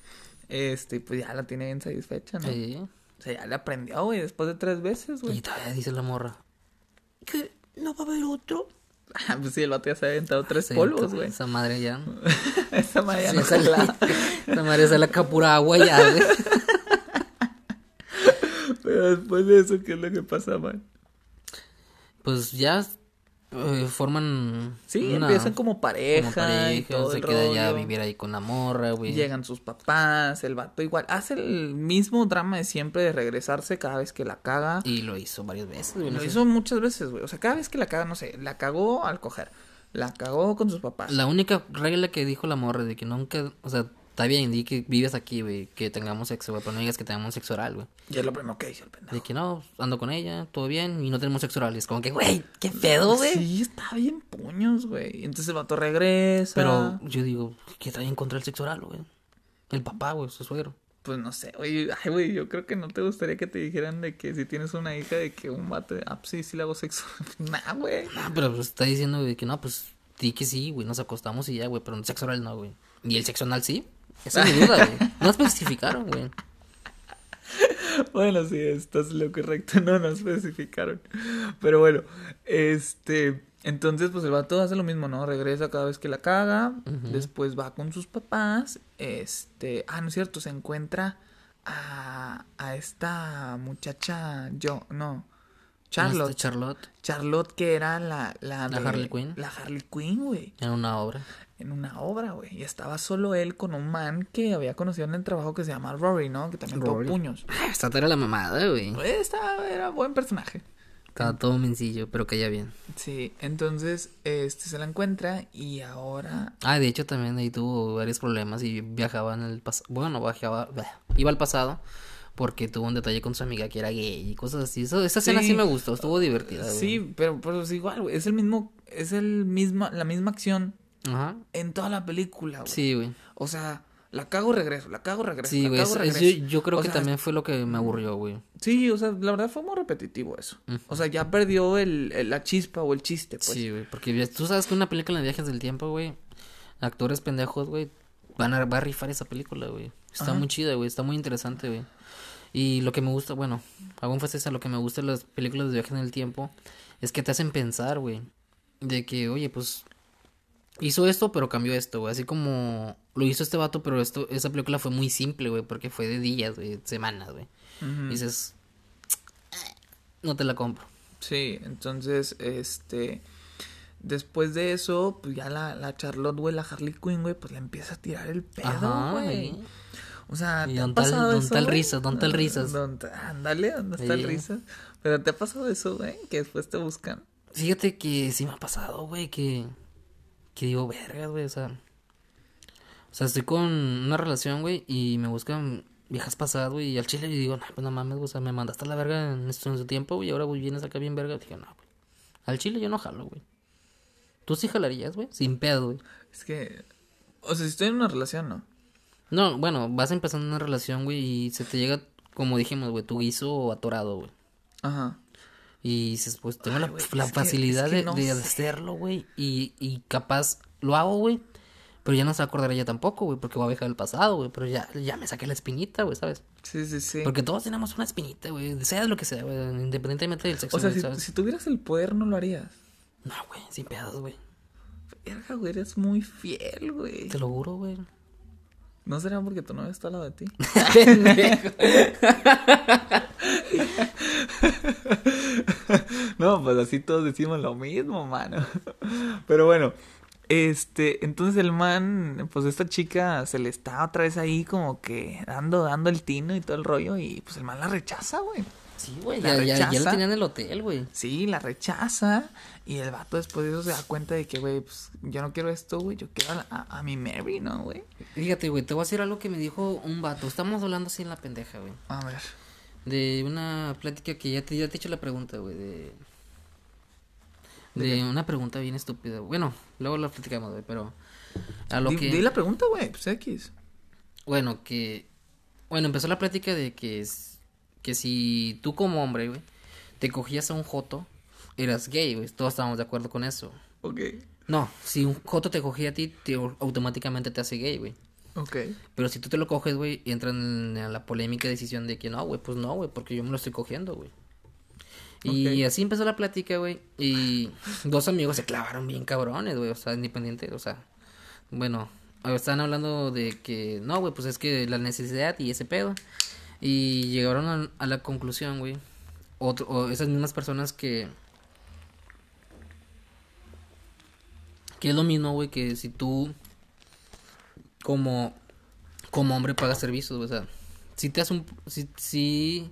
Este, pues ya la tiene bien satisfecha, ¿no? Sí. O sea, ya le aprendió, güey, después de tres veces, güey. Y todavía dice la morra. ¿Que no va a haber otro? Ah, pues sí, el vato ya se ha aventado tres polvos, güey. Esa madre ya. esa madre ya no se la... esa madre se la capura agua ya, güey. Pero después de eso, ¿qué es lo que pasa, man? Pues ya eh, forman. Sí, empiezan como pareja. Como pareja, se queda ya a vivir ahí con la morra, güey. Llegan sus papás, el vato igual. Hace el mismo drama de siempre de regresarse cada vez que la caga. Y lo hizo varias veces, güey. lo hizo muchas veces, güey. O sea, cada vez que la caga, no sé, la cagó al coger. La cagó con sus papás. La única regla que dijo la morra de que nunca, o sea, Está bien, di que vives aquí, güey, que tengamos sexo, güey, pero no digas que tengamos sexo oral, güey. Y es lo primero que dice el pendejo. De que no, ando con ella, todo bien, y no tenemos sexo oral. Y es como que, güey, qué pedo, güey. Sí, está bien puños, güey. Entonces el vato regresa. Pero yo digo, ¿qué trae en contra el sexo oral, güey? El papá, güey, su suegro. Pues no sé, oye, ay, güey, yo creo que no te gustaría que te dijeran de que si tienes una hija de que un vato, ah, pues sí, sí le hago sexo. nah, güey. No, pero pues, está diciendo, güey, que no, pues di que sí, güey, nos acostamos y ya, güey, pero el sexo oral no, güey. ¿Y el sexo anal sí? Esa es mi duda, güey. No especificaron, güey. Bueno, sí, estás lo correcto, no, no especificaron. Pero bueno, este, entonces pues el vato hace lo mismo, ¿no? Regresa cada vez que la caga, después va con sus papás, este, ah, no es cierto, se encuentra a, a esta muchacha, yo, no, Charlotte. Este Charlotte. Charlotte, que era la... La, la Harley Quinn. La Harley Quinn, güey. En una obra. En una obra, güey. Y estaba solo él con un man que había conocido en el trabajo que se llama Rory, ¿no? Que también tuvo puños. Ah, esta era la mamada, güey. Esta era buen personaje. Estaba todo mencillo, pero caía bien. Sí, entonces este se la encuentra y ahora. Ah, de hecho también ahí tuvo varios problemas y viajaba en el pasado. Bueno, viajaba. Iba al pasado porque tuvo un detalle con su amiga que era gay y cosas así. Eso, esa escena sí, me gustó, estuvo divertida. Sí, pero, pero es igual, güey. Es el mismo, es el mismo, la misma acción Ajá. en toda la película, güey. Sí, güey. O sea, la cago regreso, la cago regreso. Sí, güey. Yo, yo, creo que también fue lo que me aburrió, güey. Sí, o sea, la verdad fue muy repetitivo eso. O sea, ya perdió el, la chispa o el chiste, pues. Sí, güey. Porque tú sabes que una película de viajes del tiempo, güey. Actores pendejos, güey. Van a, va a rifar esa película, güey. Está muy chida, güey. Está muy interesante, güey. Y lo que me gusta, bueno, hago énfasis a lo que me gusta de las películas de viaje en el tiempo, es que te hacen pensar, güey, de que, oye, pues, hizo esto, pero cambió esto, güey, así como lo hizo este vato, pero esto, esa película fue muy simple, güey, porque fue de días, güey, semanas, güey. Dices, no te la compro. Sí, entonces, este, después de eso, pues ya la, la Charlotte, güey, la Harley Quinn, güey, pues le empieza a tirar el pedo, güey. O sea, ¿te ha pasado tal, eso? Don tal risas, don tal risas. ándale, ¿dónde está el risas? Pero ¿te ha pasado eso, güey? Que después te buscan. Fíjate que sí me ha pasado, güey, que... Que digo, verga, güey, o sea... O sea, estoy con una relación, güey, y me buscan viejas pasadas, güey, y al chile y digo, no, pues no mames, o sea, me mandaste a la verga en, esto, en su tiempo, güey, y ahora, güey, vienes acá bien verga. Dije, no, güey. Al chile yo no jalo, güey. ¿Tú sí jalarías, güey? Sin pedo, güey. Es que... O sea, si estoy en una relación, ¿no? No, bueno, vas empezando una relación, güey, y se te llega, como dijimos, güey, tu guiso atorado, güey. Ajá. Y dices, pues tengo la, facilidad de, hacerlo, güey. Y, y capaz lo hago, güey. Pero ya no se acordará ya tampoco, güey, porque voy a viajar el pasado, güey. Pero ya, ya me saqué la espinita, güey, ¿sabes? Sí, sí, sí. Porque todos tenemos una espinita, güey. Sea lo que sea, güey. Independientemente del sexo. O sea, si, si, tuvieras el poder, no lo harías. No, güey, sin pedos, güey. Verga, güey, eres muy fiel, güey. Te lo juro, güey. ¿No será porque tu novia está al lado de ti? no, pues así todos decimos lo mismo, mano. Pero bueno, este, entonces el man, pues esta chica se le está otra vez ahí como que dando, dando el tino y todo el rollo y pues el man la rechaza, güey. Sí, güey, ya, ya, ya, lo tenía en el hotel, güey. Sí, la rechaza. Y el vato después de eso se da cuenta de que, güey, pues yo no quiero esto, güey. Yo quiero a, mi Mary, ¿no, güey? Fíjate, güey, te voy a decir algo que me dijo un vato. Estamos hablando así en la pendeja, güey. A ver. De una plática que ya te, ya te he hecho la pregunta, güey. De. De, una pregunta bien estúpida. Bueno, luego la platicamos, güey, pero. A lo que. Di la pregunta, güey, pues X. Bueno, que. Bueno, empezó la plática de que. Es que si tú como hombre, güey, te cogías a un joto, eras gay, güey. Todos estábamos de acuerdo con eso. Ok. No, si un joto te cogía a ti, te, automáticamente te hace gay, güey. Ok. Pero si tú te lo coges, güey, entran en la polémica decisión de que no, güey, pues no, güey, porque yo me lo estoy cogiendo, güey. Y así empezó la plática, güey. Y dos amigos se clavaron bien cabrones, güey. O sea, independiente, o sea. Bueno, están hablando de que no, güey, pues es que la necesidad y ese pedo. Y llegaron a, la conclusión, güey. Otro, o esas mismas personas que. Que es lo mismo, güey, que si tú. Como. Como hombre pagas servicios, o sea. Si te hace un. Si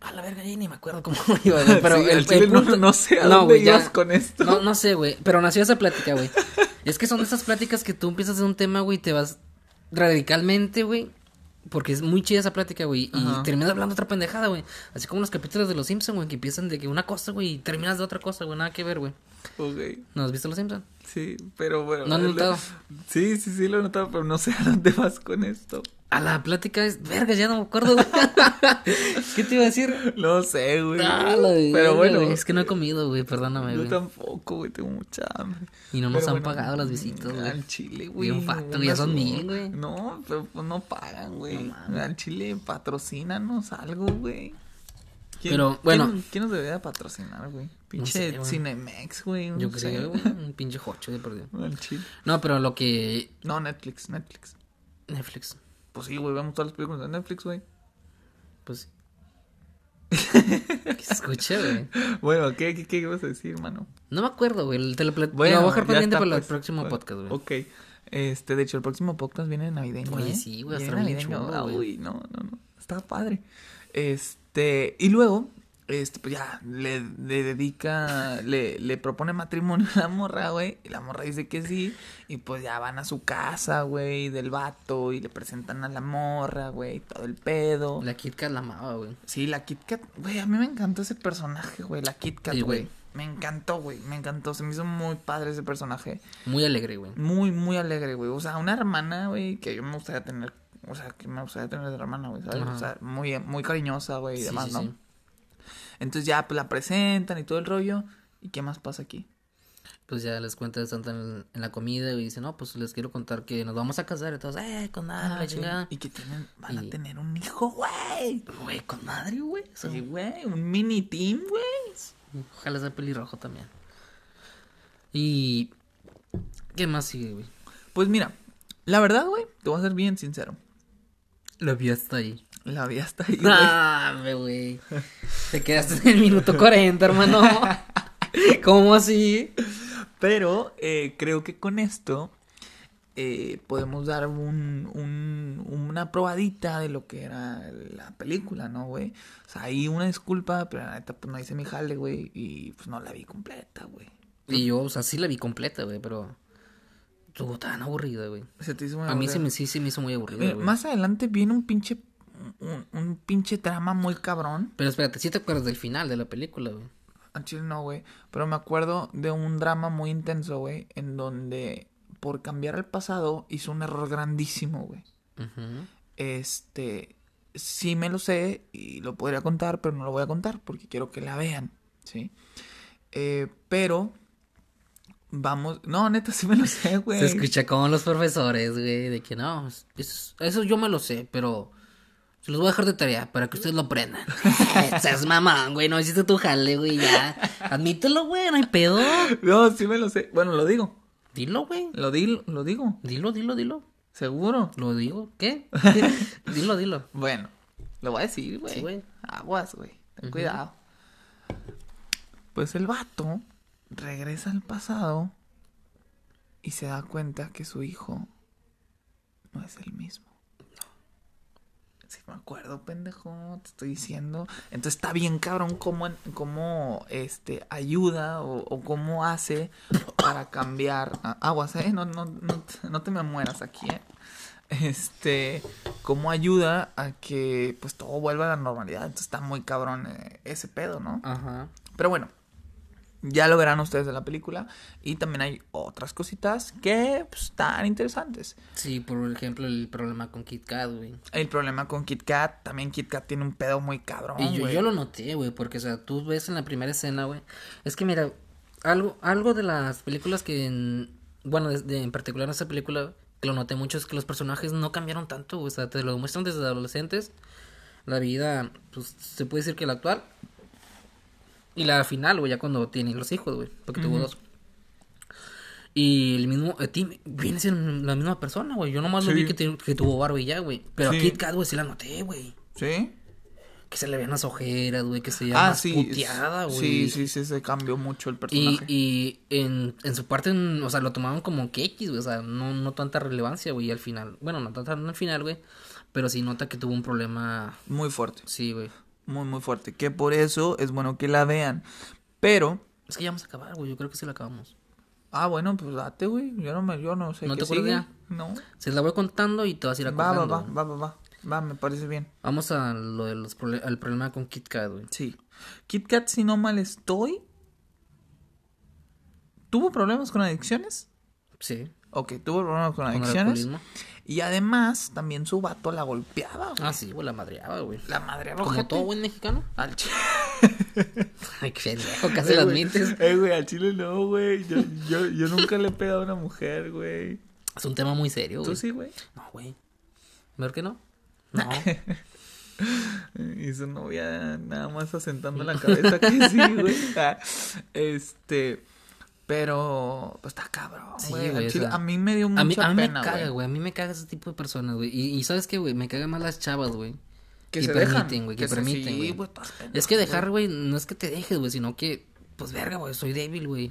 a la verga, ni me acuerdo cómo iba, Pero el, punto, no, sé a no, dónde ibas con esto. No, no sé, güey. Pero nació esa plática, güey. es que son esas pláticas que tú empiezas en un tema, güey, y te vas radicalmente, güey. Porque es muy chida esa plática, güey. Y terminas hablando otra pendejada, güey. Así como los capítulos de Los Simpsons, güey, que empiezan de que una cosa, güey, y terminas de otra cosa, güey. Nada que ver, güey. Ok. ¿No has visto Los Simpsons? Sí, pero bueno. ¿No has notado? Sí, sí, sí, lo he notado, pero no sé a dónde vas con esto. A la plática es. Verga, ya no me acuerdo, güey. ¿Qué te iba a decir? No sé, güey. Ah, pero bueno. Es que no he comido, güey, perdóname, güey. Yo tampoco, güey, tengo mucha hambre. Y no nos han pagado las visitas, güey. Al chile, güey. un facto, ya son mil, güey. No, pero pues no pagan, güey. al chile, patrocínanos algo, güey. Pero, bueno. ¿quién, nos debería patrocinar, güey? Pinche Cinemex, güey. Yo creo, güey. Un pinche jocho de perdido. No, pero lo que. No, Netflix, Netflix. Netflix. Pues sí, güey, vemos todas las películas de Netflix, güey. Pues. ¿Qué se escucha, güey? Bueno, ¿qué, qué, qué ibas a decir, hermano? No me acuerdo, güey. Te lo, bueno, voy a bajar pendiente para el pues. próximo podcast, güey. Ok. Este, de hecho, el próximo podcast viene navideño. Oye, ¿eh? sí, güey, hasta navideño. Ah, uy, no, no, no. Está padre. Este, y luego, este, pues ya, le, le dedica, le, le propone matrimonio a la morra, güey, y la morra dice que sí, y pues ya van a su casa, güey, del vato, y le presentan a la morra, güey, todo el pedo. La Kit Kat la amaba, güey. Sí, la Kit Kat, güey, a mí me encantó ese personaje, güey, la Kit Kat, güey. Me encantó, güey, me encantó, se me hizo muy padre ese personaje. Muy alegre, güey. Muy, muy alegre, güey, o sea, una hermana, güey, que yo me gustaría tener, o sea, que me gustaría tener de hermana, güey, ¿sabes? O sea, muy, muy cariñosa, güey, y demás, ¿no? Entonces ya pues la presentan y todo el rollo. ¿Y qué más pasa aquí? Pues ya les cuenta Santa en, la comida y dice, no, pues les quiero contar que nos vamos a casar. Y todos, eh, con madre, ah, chingada. Y que tienen, van a tener un hijo, güey. Güey, con madre, güey. Sí, güey, un mini team, güey. Ojalá sea pelirrojo también. Y... ¿Qué más sigue, güey? Pues mira, la verdad, güey, te voy a ser bien sincero. La vida está ahí. La vida está ahí, güey. Ah, güey. Te quedaste en el minuto 40, hermano. ¿Cómo así? Pero eh, creo que con esto eh, podemos dar un, un, una probadita de lo que era la película, ¿no, güey? O sea, ahí una disculpa, pero la neta, pues no hice mi jale, güey, y pues no la vi completa, güey. Y yo, o sea, sí la vi completa, güey, pero estuvo tan aburrida, güey. Se te hizo muy A mí sí me, sí, sí me hizo muy aburrida, güey. Más adelante viene un pinche un, un, pinche trama muy cabrón. Pero espérate, ¿sí te acuerdas del final de la película, güey? no, güey. Pero me acuerdo de un drama muy intenso, güey, en donde por cambiar el pasado hizo un error grandísimo, güey. Este, sí me lo sé y lo podría contar, pero no lo voy a contar porque quiero que la vean, ¿sí? Eh, pero vamos, no, neta sí me lo sé, güey. Se escucha como los profesores, güey, de que no, eso yo me lo sé, pero se los voy a dejar de tarea para que ustedes lo aprendan. Seas mamá, güey, no hiciste tu jale, güey, ya. Admítelo, güey, no hay pedo. No, sí me lo sé. Bueno, lo digo. Dilo, güey. Lo, di lo digo. Dilo, dilo, dilo. ¿Seguro? Lo digo. ¿Qué? dilo, dilo. Bueno, lo voy a decir, güey. Sí, güey. Aguas, güey. Ten cuidado. Pues el vato regresa al pasado y se da cuenta que su hijo no es el mismo. Sí, me acuerdo, pendejo, te estoy diciendo. Entonces está bien cabrón cómo, cómo este, ayuda o, cómo hace para cambiar. Aguas, ¿eh? No, no, no, no te me mueras aquí, ¿eh? Este, cómo ayuda a que pues todo vuelva a la normalidad. Entonces está muy cabrón eh, ese pedo, ¿no? Ajá. Pero bueno, ya lo verán ustedes en la película. Y también hay otras cositas que pues, están interesantes. Sí, por ejemplo, el problema con Kit Kat, güey. El problema con Kit Kat. También Kit Kat tiene un pedo muy cabrón. Y yo, yo lo noté, güey. Porque, o sea, tú ves en la primera escena, güey. Es que, mira, algo, algo de las películas que. En, bueno, en particular en esa película, que lo noté mucho, es que los personajes no cambiaron tanto, O sea, te lo muestran desde adolescentes. La vida, pues se puede decir que la actual y la final, güey, ya cuando tienen los hijos, güey. Porque tuvo dos. Y el mismo, eh, Tim viene siendo la misma persona, güey. Yo nomás lo vi que, que, tuvo barba y ya, güey. Pero a Kit Kat, güey, sí la noté, güey. ¿Sí? Que se le veían las ojeras, güey, que se llama ah, más puteada, güey. Sí, sí, sí, se cambió mucho el personaje. Y, y en, en su parte, o sea, lo tomaban como que X, güey. O sea, no, no tanta relevancia, güey, al final. Bueno, no tanta al final, güey. Pero sí nota que tuvo un problema. Muy fuerte. Sí, güey muy, muy fuerte. Que por eso es bueno que la vean. Pero. Es que ya vamos a acabar, güey. Yo creo que sí la acabamos. Ah, bueno, pues date, güey. Yo no me, yo no sé. ¿No te acuerdas No. Se la voy contando y te vas a ir acordando. va, va, va, va, va. Va, me parece bien. Vamos a lo del prole al problema con Kit Kat, güey. Sí. Kit Kat, si no mal estoy, ¿tuvo problemas con adicciones? Sí. Ok, tuvo problemas con Con el adicciones. alcoholismo. Y además, también su vato la golpeaba, güey. Ah, sí, güey, la madreaba, güey. La madre Como todo buen mexicano. Al chile. Ay, qué pendejo, casi lo admites. Eh, güey, al chile no, güey. Yo, yo, yo nunca le he pegado a una mujer, güey. Es un tema muy serio, ¿Tú güey. sí, güey? No, güey. ¿Ver que no? No. Y su novia nada más asentando la cabeza que sí, güey. Ah, Este. Pero. Pues está cabrón, güey. O sea, a mí me dio mucha a mí, a mí me pena, caga, güey. A mí me caga ese tipo de personas, güey. Y, y ¿sabes qué, güey? Me caga más las chavas, güey. Que que se permiten, güey, que se- permiten, sí, güey. Es que dejar, güey, no es que te dejes, güey, sino que, pues verga, güey, soy débil, güey.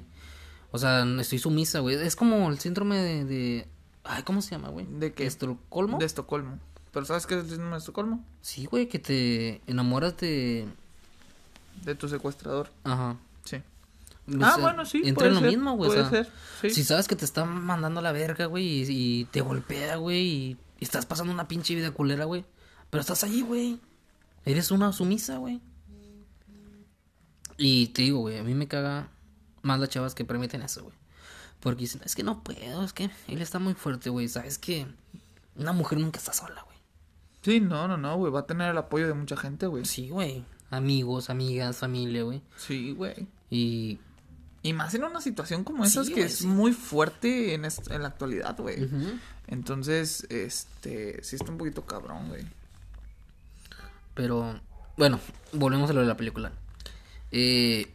O sea, estoy sumisa, güey. Es como el síndrome de, de... Ay, ¿cómo se llama, güey? ¿De qué? ¿Estocolmo? De Estocolmo. ¿Pero sabes qué es el síndrome de Estocolmo? Sí, güey, que te enamoras de... De tu secuestrador. Ajá. Sí. O ah, sea, bueno, sí. Entra en lo ser, mismo, güey. o Puede sea, ser. Sí. Si sabes que te están mandando a la verga, güey, y, y te golpea, güey, y, y estás pasando una pinche vida culera, güey. Pero estás ahí, güey. Eres una sumisa, güey. Y te digo, güey, a mí me caga más las chavas que permiten eso, güey. Porque dicen, es que no puedo, es que él está muy fuerte, güey. Sabes que una mujer nunca está sola, güey. Sí, no, no, no, güey. Va a tener el apoyo de mucha gente, güey. Sí, güey. Amigos, amigas, familia, güey. Sí, güey. Y. Y más en una situación como esa, Sí, que es sí. muy fuerte en, en la actualidad, güey. Entonces, este, sí está un poquito cabrón, güey. Pero, bueno, volvemos a lo de la película. Eh,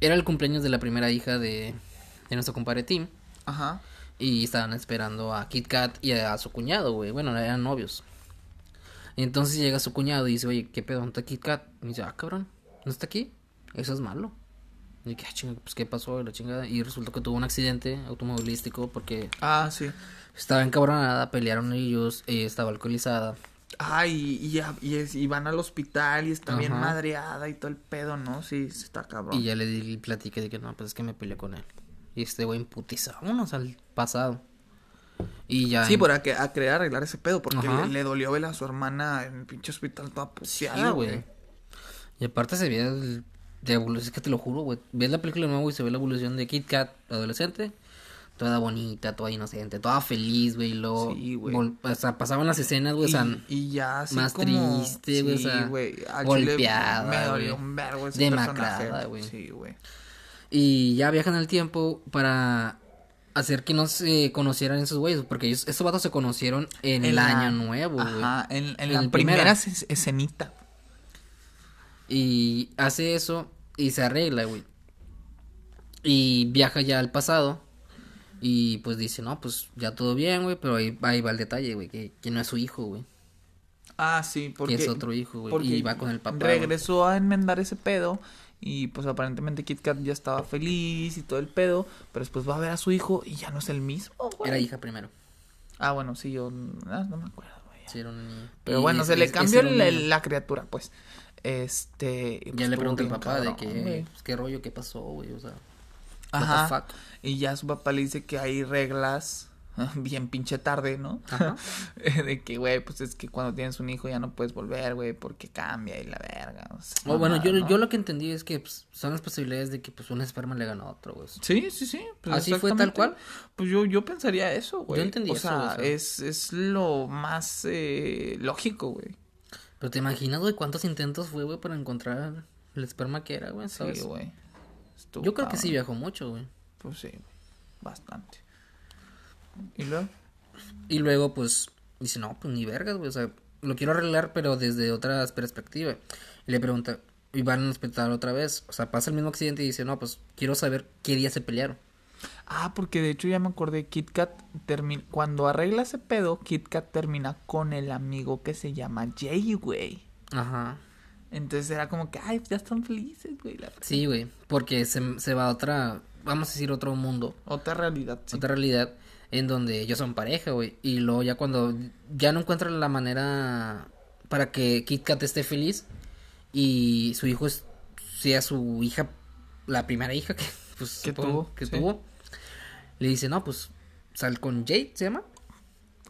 era el cumpleaños de la primera hija de, de nuestro compadre Tim. Ajá. Y estaban esperando a Kit Kat y a, su cuñado, güey. Bueno, eran novios. Entonces llega su cuñado y dice, oye, ¿qué pedo? ¿Dónde está Kit Kat? Y dice, ah, cabrón, ¿no está aquí? Eso es malo. Y que, ah, chinga, pues, ¿qué pasó? Y la chingada. Y resultó que tuvo un accidente automovilístico porque Ah, sí. estaba encabronada, pelearon ellos, ella estaba alcoholizada. Ah, y, y, ya- y, es- y van al hospital y está bien madreada y todo el pedo, ¿no? Sí, sí está cabrón. Y ya le di platiqué de que no, pues es que me peleé con él. Y este güey imputiza, vámonos al pasado. Y ya. Sí, en- por a, que- a querer arreglar ese pedo, porque le, le dolió ver a su hermana en el pinche hospital toda Sí, puteada, güey. Y aparte se ve el- de evolución, es que te lo juro, güey. Ves la película de nuevo y se ve la evolución de Kit Kat, adolescente. Toda bonita, toda inocente, toda feliz, güey. y Luego, Sí, güey. o sea, pasaban las escenas, güey, o sea, y, y ya así más como... triste, güey, o sí, sea, güey, golpeada, Me dolió un vergo ese Demacrada, güey. Sí, güey. Y ya viajan al tiempo para hacer que no se conocieran esos güeyes. Porque ellos, esos vatos se conocieron en, el la- año nuevo, güey. Ajá, en, en En la primera primera. es- escenita. Y hace eso y se arregla, güey. Y viaja ya al pasado. Y pues dice, no, pues ya todo bien, güey. Pero ahí, ahí va el detalle, güey. Que, que no es su hijo, güey. Ah, sí, porque... Que es otro hijo, güey. Y va con el papá. güey. Regresó a enmendar ese pedo y pues aparentemente Kit Kat ya estaba feliz y todo el pedo, pero después va a ver a su hijo y ya no es el mismo, güey. Era hija primero. Ah, bueno, sí, yo ah, no me acuerdo, güey. Sí, era. Pero Y bueno, es- se le cambió la criatura, pues. Este. Ya pues, le pregunta al papá de que, pues, qué rollo, qué pasó, güey. O sea, what the Ajá. fuck. Y ya su papá le dice que hay reglas bien pinche tarde, ¿no? Ajá. de que, güey, pues es que cuando tienes un hijo ya no puedes volver, güey, porque cambia y la verga. o sea, O bueno, yo, ¿no? yo lo que entendí es que pues, son las posibilidades de que pues un esperma le gana a otro, güey. Sí, sí, sí. pues, ¿Así fue tal cual? Pues yo, yo pensaría eso, güey. Yo entendí o eso, sea, o sea. Es, es lo más eh, lógico, güey. Pero te imaginas, güey, cuántos intentos fue, güey, para encontrar el esperma que era, güey, ¿sabes? Sí, güey. Yo creo que sí viajó mucho, güey. Pues sí, güey. Bastante. ¿Y luego? Y luego, pues, dice, no, pues ni vergas, güey, o sea, lo quiero arreglar, pero desde otra perspectiva. Y le pregunta, y van al hospital otra vez, o sea, pasa el mismo accidente y dice, no, pues, quiero saber qué día se pelearon. Ah, porque de hecho ya me acordé, Kit Kat termina, cuando arregla ese pedo, Kit Kat termina con el amigo que se llama Jay, güey. Ajá. Entonces era como que, ay, ya están felices, güey. la- Sí, güey, porque se, se va a otra, vamos a decir, otro mundo, Otra realidad, sí. otra realidad, en donde ellos son pareja, güey. Y luego ya cuando ya no encuentran la manera para que Kit Kat esté feliz y su hijo es, sea su hija, la primera hija que, pues, Que tuvo, que sí. tuvo, le dice, no, pues sal con Jade, ¿se llama?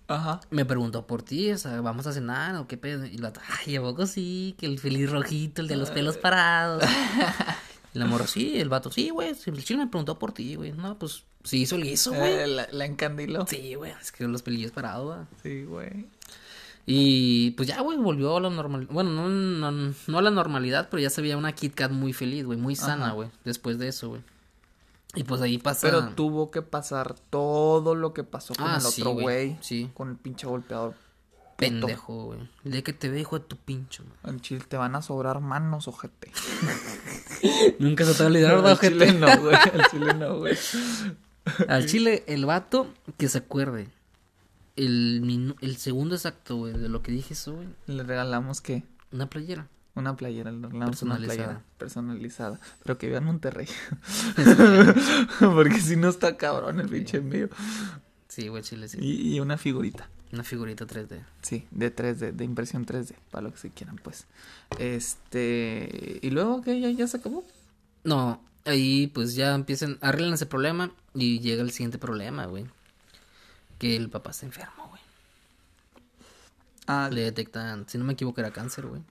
Ajá. Me preguntó por ti, o sea, vamos a cenar o qué pedo. Y la ay, ¿a poco sí? Que el feliz rojito, el de los pelos parados. y la morra, sí, el vato, sí, güey. El chile me preguntó por ti, güey. No, pues sí hizo el guiso, güey. Eh, la, encandiló. Sí, güey, es que los pelillos parados, güey. Sí, güey. Y pues ya, güey, volvió a la normalidad. Bueno, no, no, no, a la normalidad, pero ya se veía una Kit Kat muy feliz, güey, muy sana, güey, después de eso, güey. Y pues ahí pasa. Pero tuvo que pasar todo lo que pasó con ah, el otro güey. Sí. Con el pinche golpeador. Pendejo, güey. De que te dejo a tu pincho, En Chile te van a sobrar manos, ojete. Nunca se te va a olvidar, no, ojete? Chile no, güey. Al chile no, güey. Al chile, el vato que se acuerde. El, el segundo exacto, güey, de lo que dije eso, güey. ¿Le regalamos qué? Una playera. Una playera, personalizada. personalizada. Pero que viva en Monterrey. Porque si no está cabrón el pinche envío. Sí, güey, chile, sí. Y, una figurita. Una figurita 3D. Sí, de 3D, de impresión 3D, para lo que se quieran, pues. Este. ¿Y luego que ya, ya se acabó? No, ahí pues ya empiezan, arreglan ese problema y llega el siguiente problema, güey. Que el papá está enfermo, güey. Ah. Le detectan, si no me equivoco, era cáncer, güey.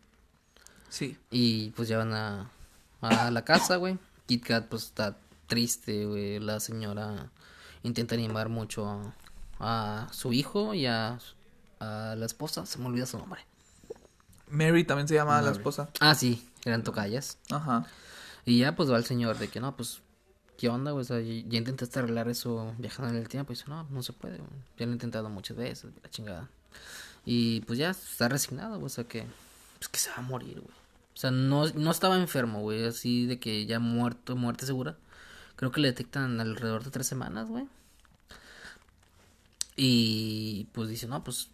Sí. Y pues ya van a, a la casa, güey. Kit Kat pues está triste, güey. La señora intenta animar mucho a, su hijo y a, a, la esposa. Se me olvida su nombre. Mary también se llamaba la esposa. Ah, sí, eran tocallas. Ajá. Y ya pues va el señor de que no, pues, ¿qué onda, güey? O sea, ya intentaste arreglar eso viajando en el tiempo. Y dice, no, no se puede, Ya lo he intentado muchas veces, la chingada. Y pues ya está resignado, güey. O sea que, pues que se va a morir, güey. O sea, no, no estaba enfermo, güey, así de que ya muerto, muerte segura. Creo que le detectan alrededor de tres semanas, güey. Y pues dice, no, pues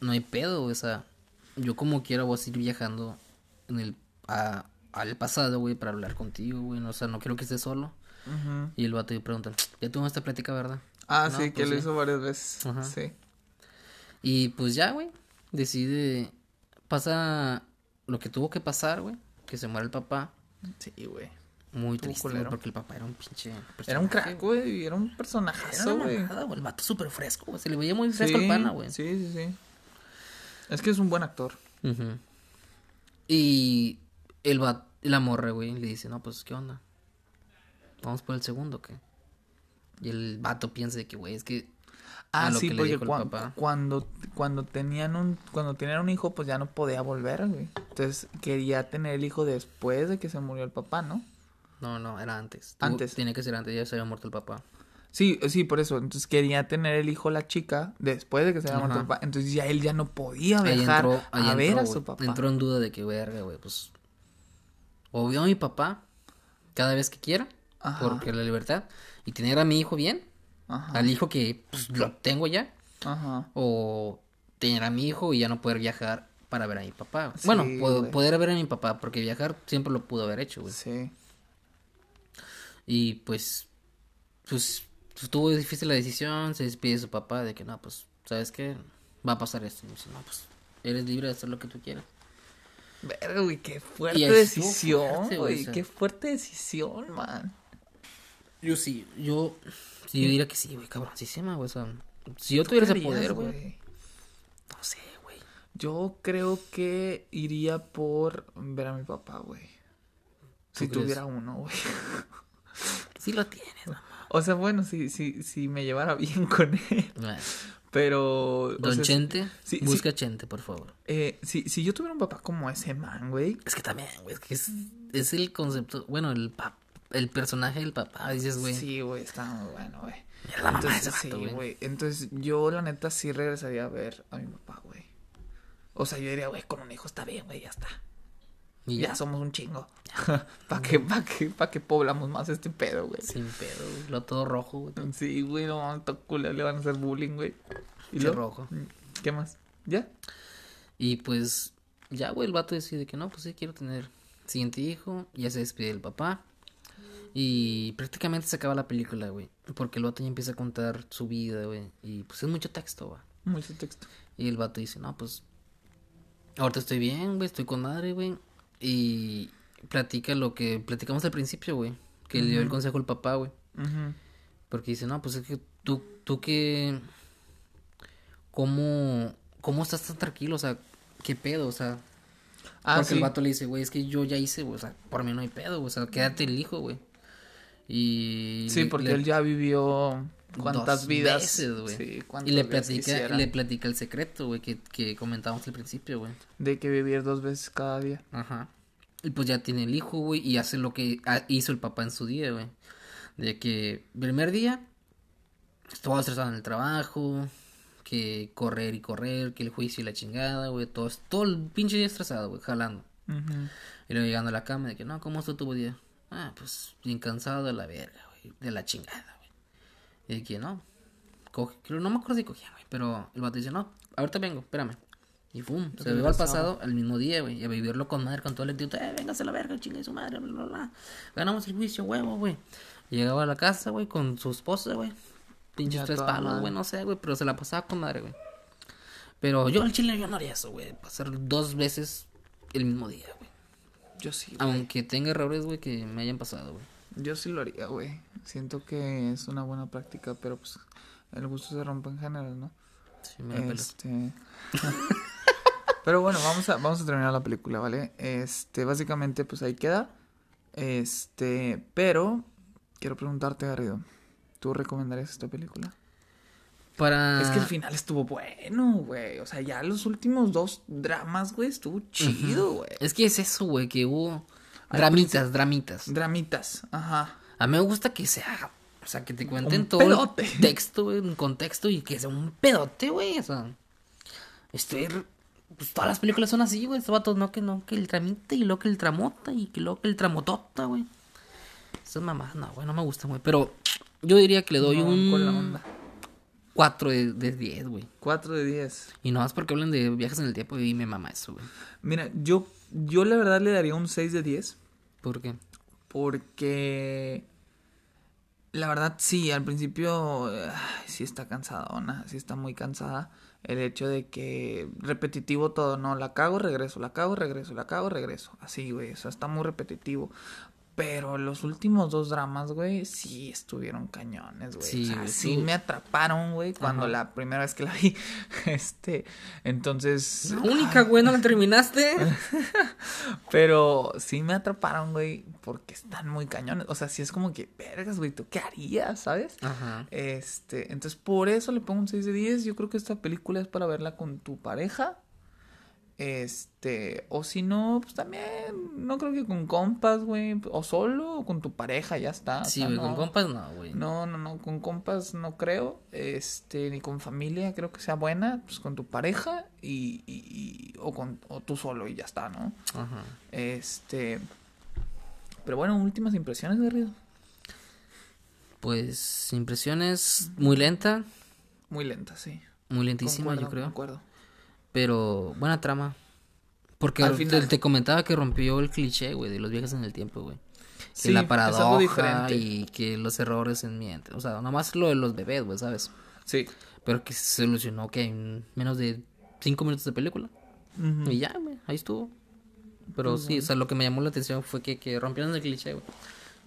no hay pedo, o sea, yo como quiera voy a seguir viajando en el, a, al pasado, güey, para hablar contigo, güey. O sea, no quiero que estés solo. Y el vato le pregunta, ya tuvimos esta plática, ¿verdad? Ah, sí, que pues lo hizo varias veces. Sí. Y pues ya, güey, decide, pasa lo que tuvo que pasar, güey, que se muere el papá. Sí, güey. Muy triste, güey, porque el papá era un pinche Era un crack, güey, era un personajazo, güey. El vato súper fresco, güey, se le veía muy fresco el pana, güey. Sí, sí, sí. Es que es un buen actor. Y el va la morra, güey, le dice, no, pues, ¿qué onda? ¿Vamos por el segundo qué? Y el vato piensa de que, güey, es que Ah, sí, porque cuando, cuando tenían un cuando tenían un hijo, pues ya no podía volver, güey. Entonces quería tener el hijo después de que se murió el papá, ¿no? No, no, era antes. Antes. Tiene que ser antes, ya se había muerto el papá. Sí, sí, por eso. Entonces quería tener el hijo la chica después de que se había muerto el papá. Entonces ya él ya no podía viajar a ver a su papá. Entró en duda de que, verga, güey, pues. O vio a mi papá cada vez que quiera, porque la libertad, y tener a mi hijo bien, al hijo que pues, lo tengo ya. Ajá. O tener a mi hijo y ya no poder viajar para ver a mi papá. bueno, poder ver a mi papá, porque viajar siempre lo pudo haber hecho, güey. Sí. Y pues, pues, estuvo difícil la decisión, se despide de su papá de que no, pues, ¿sabes qué? Va a pasar esto. Y dice, no, pues, eres libre de hacer lo que tú quieras. Verga, güey, qué fuerte decisión, güey. Qué fuerte decisión, man. Yo sí, yo Sí, yo diría que sí, güey, cabroncísima, güey. O sea, si yo tuviera ese poder, güey. No sé, güey. Yo creo que iría por ver a mi papá, güey. Si tuviera uno, güey. Sí lo tienes, mamá. O sea, bueno, si, si, si me llevara bien con él. Pero. Don Chente, busca Chente, por favor. Eh, si, si yo tuviera un papá como ese man, güey. Es que también, güey, es que es, es el concepto. Bueno, el papá el personaje del papá, dices, güey. Sí, güey, está muy bueno, güey. Entonces, sí, güey. Entonces, yo la neta sí regresaría a ver a mi papá, güey. O sea, yo diría, güey, con un hijo está bien, güey, ya está. Y ya, somos un chingo. ¿Para qué, pa qué, pa qué poblamos más este pedo, güey? Sin pedo, güey. Lo todo rojo, güey. Sí, güey, no, todo le van a hacer bullying, güey. Y lo rojo. ¿Qué más? ¿Ya? Y pues, ya, güey, el vato decide que no, pues sí, quiero tener siguiente hijo. Ya se despide del papá. Y prácticamente se acaba la película, güey. Porque el vato ya empieza a contar su vida, güey. Y pues es mucho texto, güey. Mucho texto. Y el vato dice, no, pues. Ahorita estoy bien, güey. Estoy con madre, güey. Y platica lo que platicamos al principio, güey. Que le dio el consejo al papá, güey. Porque dice, no, pues es que tú, tú que. ¿cómo, cómo estás tan tranquilo? O sea, ¿qué pedo? O sea, ah, porque el vato le dice, güey, es que yo ya hice, güey, o sea, por mí no hay pedo, o sea, quédate el hijo, güey. Y... Sí, porque él ya vivió cuántas vidas. Veces, güey. Sí, y le platica, le platica el secreto, güey, que, que comentábamos al principio, güey. De que vivir dos veces cada día. Ajá. Y pues ya tiene el hijo, güey, y hace lo que hizo el papá en su día, güey. De que primer día estuvo estresado en el trabajo, que correr y correr, que el juicio y la chingada, güey, todo, todo el pinche día estresado, güey, jalando. Y luego llegando a la cama de que, no, ¿cómo estuvo tu día? Ah, pues bien cansado de la verga, güey, de la chingada, güey. Y que, no, coge, no me acuerdo si cogía, güey, pero el vato dice, no, ahorita vengo, espérame. Y pum, se vivió al pasado al mismo día, güey. Y a vivirlo con madre, con todo el actitud. Eh, véngase a la verga, chinga de su madre, bla, bla, bla. Ganamos el juicio, huevo, güey. Llegaba a la casa, güey, con su esposa, güey. Pinches tres palos, güey, no sé, güey. Pero se la pasaba con madre, güey. Pero yo al chile yo no haría eso, güey. Pasar dos veces el mismo día, güey. Yo sí, güey. Aunque tenga errores, güey, que me hayan pasado, güey. Yo sí lo haría, güey. Siento que es una buena práctica, pero pues el gusto se rompe en general, ¿no? Sí, me este... Pero bueno, vamos a, vamos a terminar la película, ¿vale? Este, básicamente, pues ahí queda. Este, pero quiero preguntarte, Garrido, ¿tú recomendarías esta película? Para... Es que el final estuvo bueno, güey. O sea, ya los últimos dos dramas, güey, estuvo chido, güey. Es que es eso, güey, que hubo dramitas, dramitas. Dramitas, ajá. A mí me gusta que sea, o sea, que te cuenten todo el texto, güey, un contexto y que sea un pedote, güey. O sea, estoy pues todas las películas son así, güey. Estos vatos, no que no, que el tramita y luego que el tramota y que luego que el tramotota, güey. Esas mamás, no, güey, no me gustan, güey. Pero yo diría que le doy un. 4 de, 10, güey. 4 de 10. Y no más porque hablan de viajes en el tiempo y me mama eso, güey. Mira, yo, yo la verdad le daría un 6 de 10. ¿Por qué? Porque. La verdad, sí, al principio. sí está cansada, Sí está muy cansada el hecho de que repetitivo todo, no, la cago, regreso, la cago, regreso, la cago, regreso. Así, güey, o sea, está muy repetitivo. Pero los últimos dos dramas, güey, sí estuvieron cañones, güey. Sí, o sea, sí me atraparon, güey, cuando la primera vez que la vi. Este, entonces. La única, güey, no la terminaste. Pero sí me atraparon, güey, porque están muy cañones. O sea, sí es como que, vergas, güey, ¿tú qué harías, sabes? Ajá. Este, entonces por eso le pongo un 6 de 10. Yo creo que esta película es para verla con tu pareja este, o si no, pues también, no creo que con compas, güey, o solo, o con tu pareja, ya está. Sí, güey, con compas no, güey. No, no, no, con compas no creo, este, ni con familia creo que sea buena, pues con tu pareja y, y, o con, o tú solo y ya está, ¿no? Ajá. Este, pero bueno, últimas impresiones, Garrido. Pues, impresiones muy lenta. Muy lenta, sí. Muy lentísima, yo creo. acuerdo pero buena trama. Porque Al final... te, comentaba que rompió el cliché, güey, de los viajes en el tiempo, güey. Sí, la paradoja y que los errores en mi O sea, nomás lo de los bebés, güey, ¿sabes? Sí. Pero que se solucionó que en menos de cinco minutos de película. Y ya, güey, ahí estuvo. Pero sí, o sea, lo que me llamó la atención fue que, que rompieron el cliché, güey.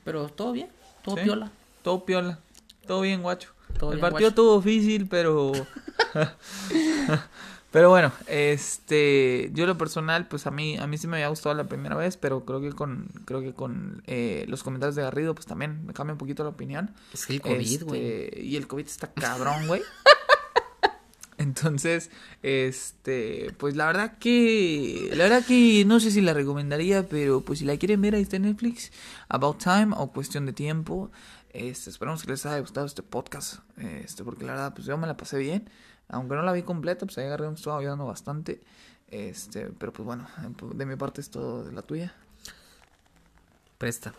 Pero todo bien, todo piola. Todo piola. Todo bien, guacho. el partido estuvo difícil, pero... Pero bueno, este, yo lo personal, pues a mí, a mí sí me había gustado la primera vez, pero creo que con, creo que con eh, los comentarios de Garrido, pues también me cambia un poquito la opinión. Es que el COVID, güey. Este, y el COVID está cabrón, güey. Entonces, este, pues la verdad que, la verdad que no sé si la recomendaría, pero pues si la quieren ver ahí está en Netflix, About Time o Cuestión de Tiempo. Este, esperamos que les haya gustado este podcast, este, porque la verdad, pues yo me la pasé bien. Aunque no la vi completa, pues ahí agarré, me estaba ayudando bastante. Este, pero pues bueno, de mi parte es todo de la tuya. Presta.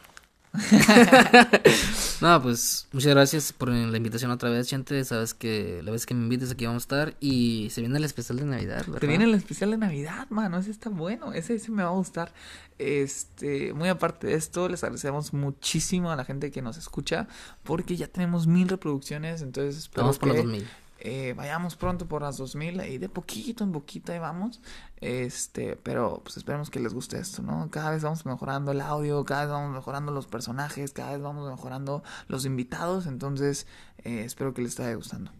no, pues muchas gracias por la invitación otra vez, gente. Sabes que la vez que me invites aquí vamos a estar. Y se viene el especial de Navidad, ¿verdad? Se viene el especial de Navidad, mano. Ese está bueno. Ese, ese me va a gustar. Este, muy aparte de esto, les agradecemos muchísimo a la gente que nos escucha. Porque ya tenemos mil reproducciones. Entonces, Vamos por los dos mil eh, vayamos pronto por las 2000 y de poquito en poquito ahí vamos. Este, pero pues esperemos que les guste esto, ¿no? Cada vez vamos mejorando el audio, cada vez vamos mejorando los personajes, cada vez vamos mejorando los invitados. Entonces, eh, espero que les esté gustando.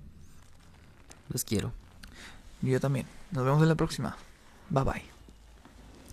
Los quiero. Yo también. Nos vemos en la próxima. Bye bye.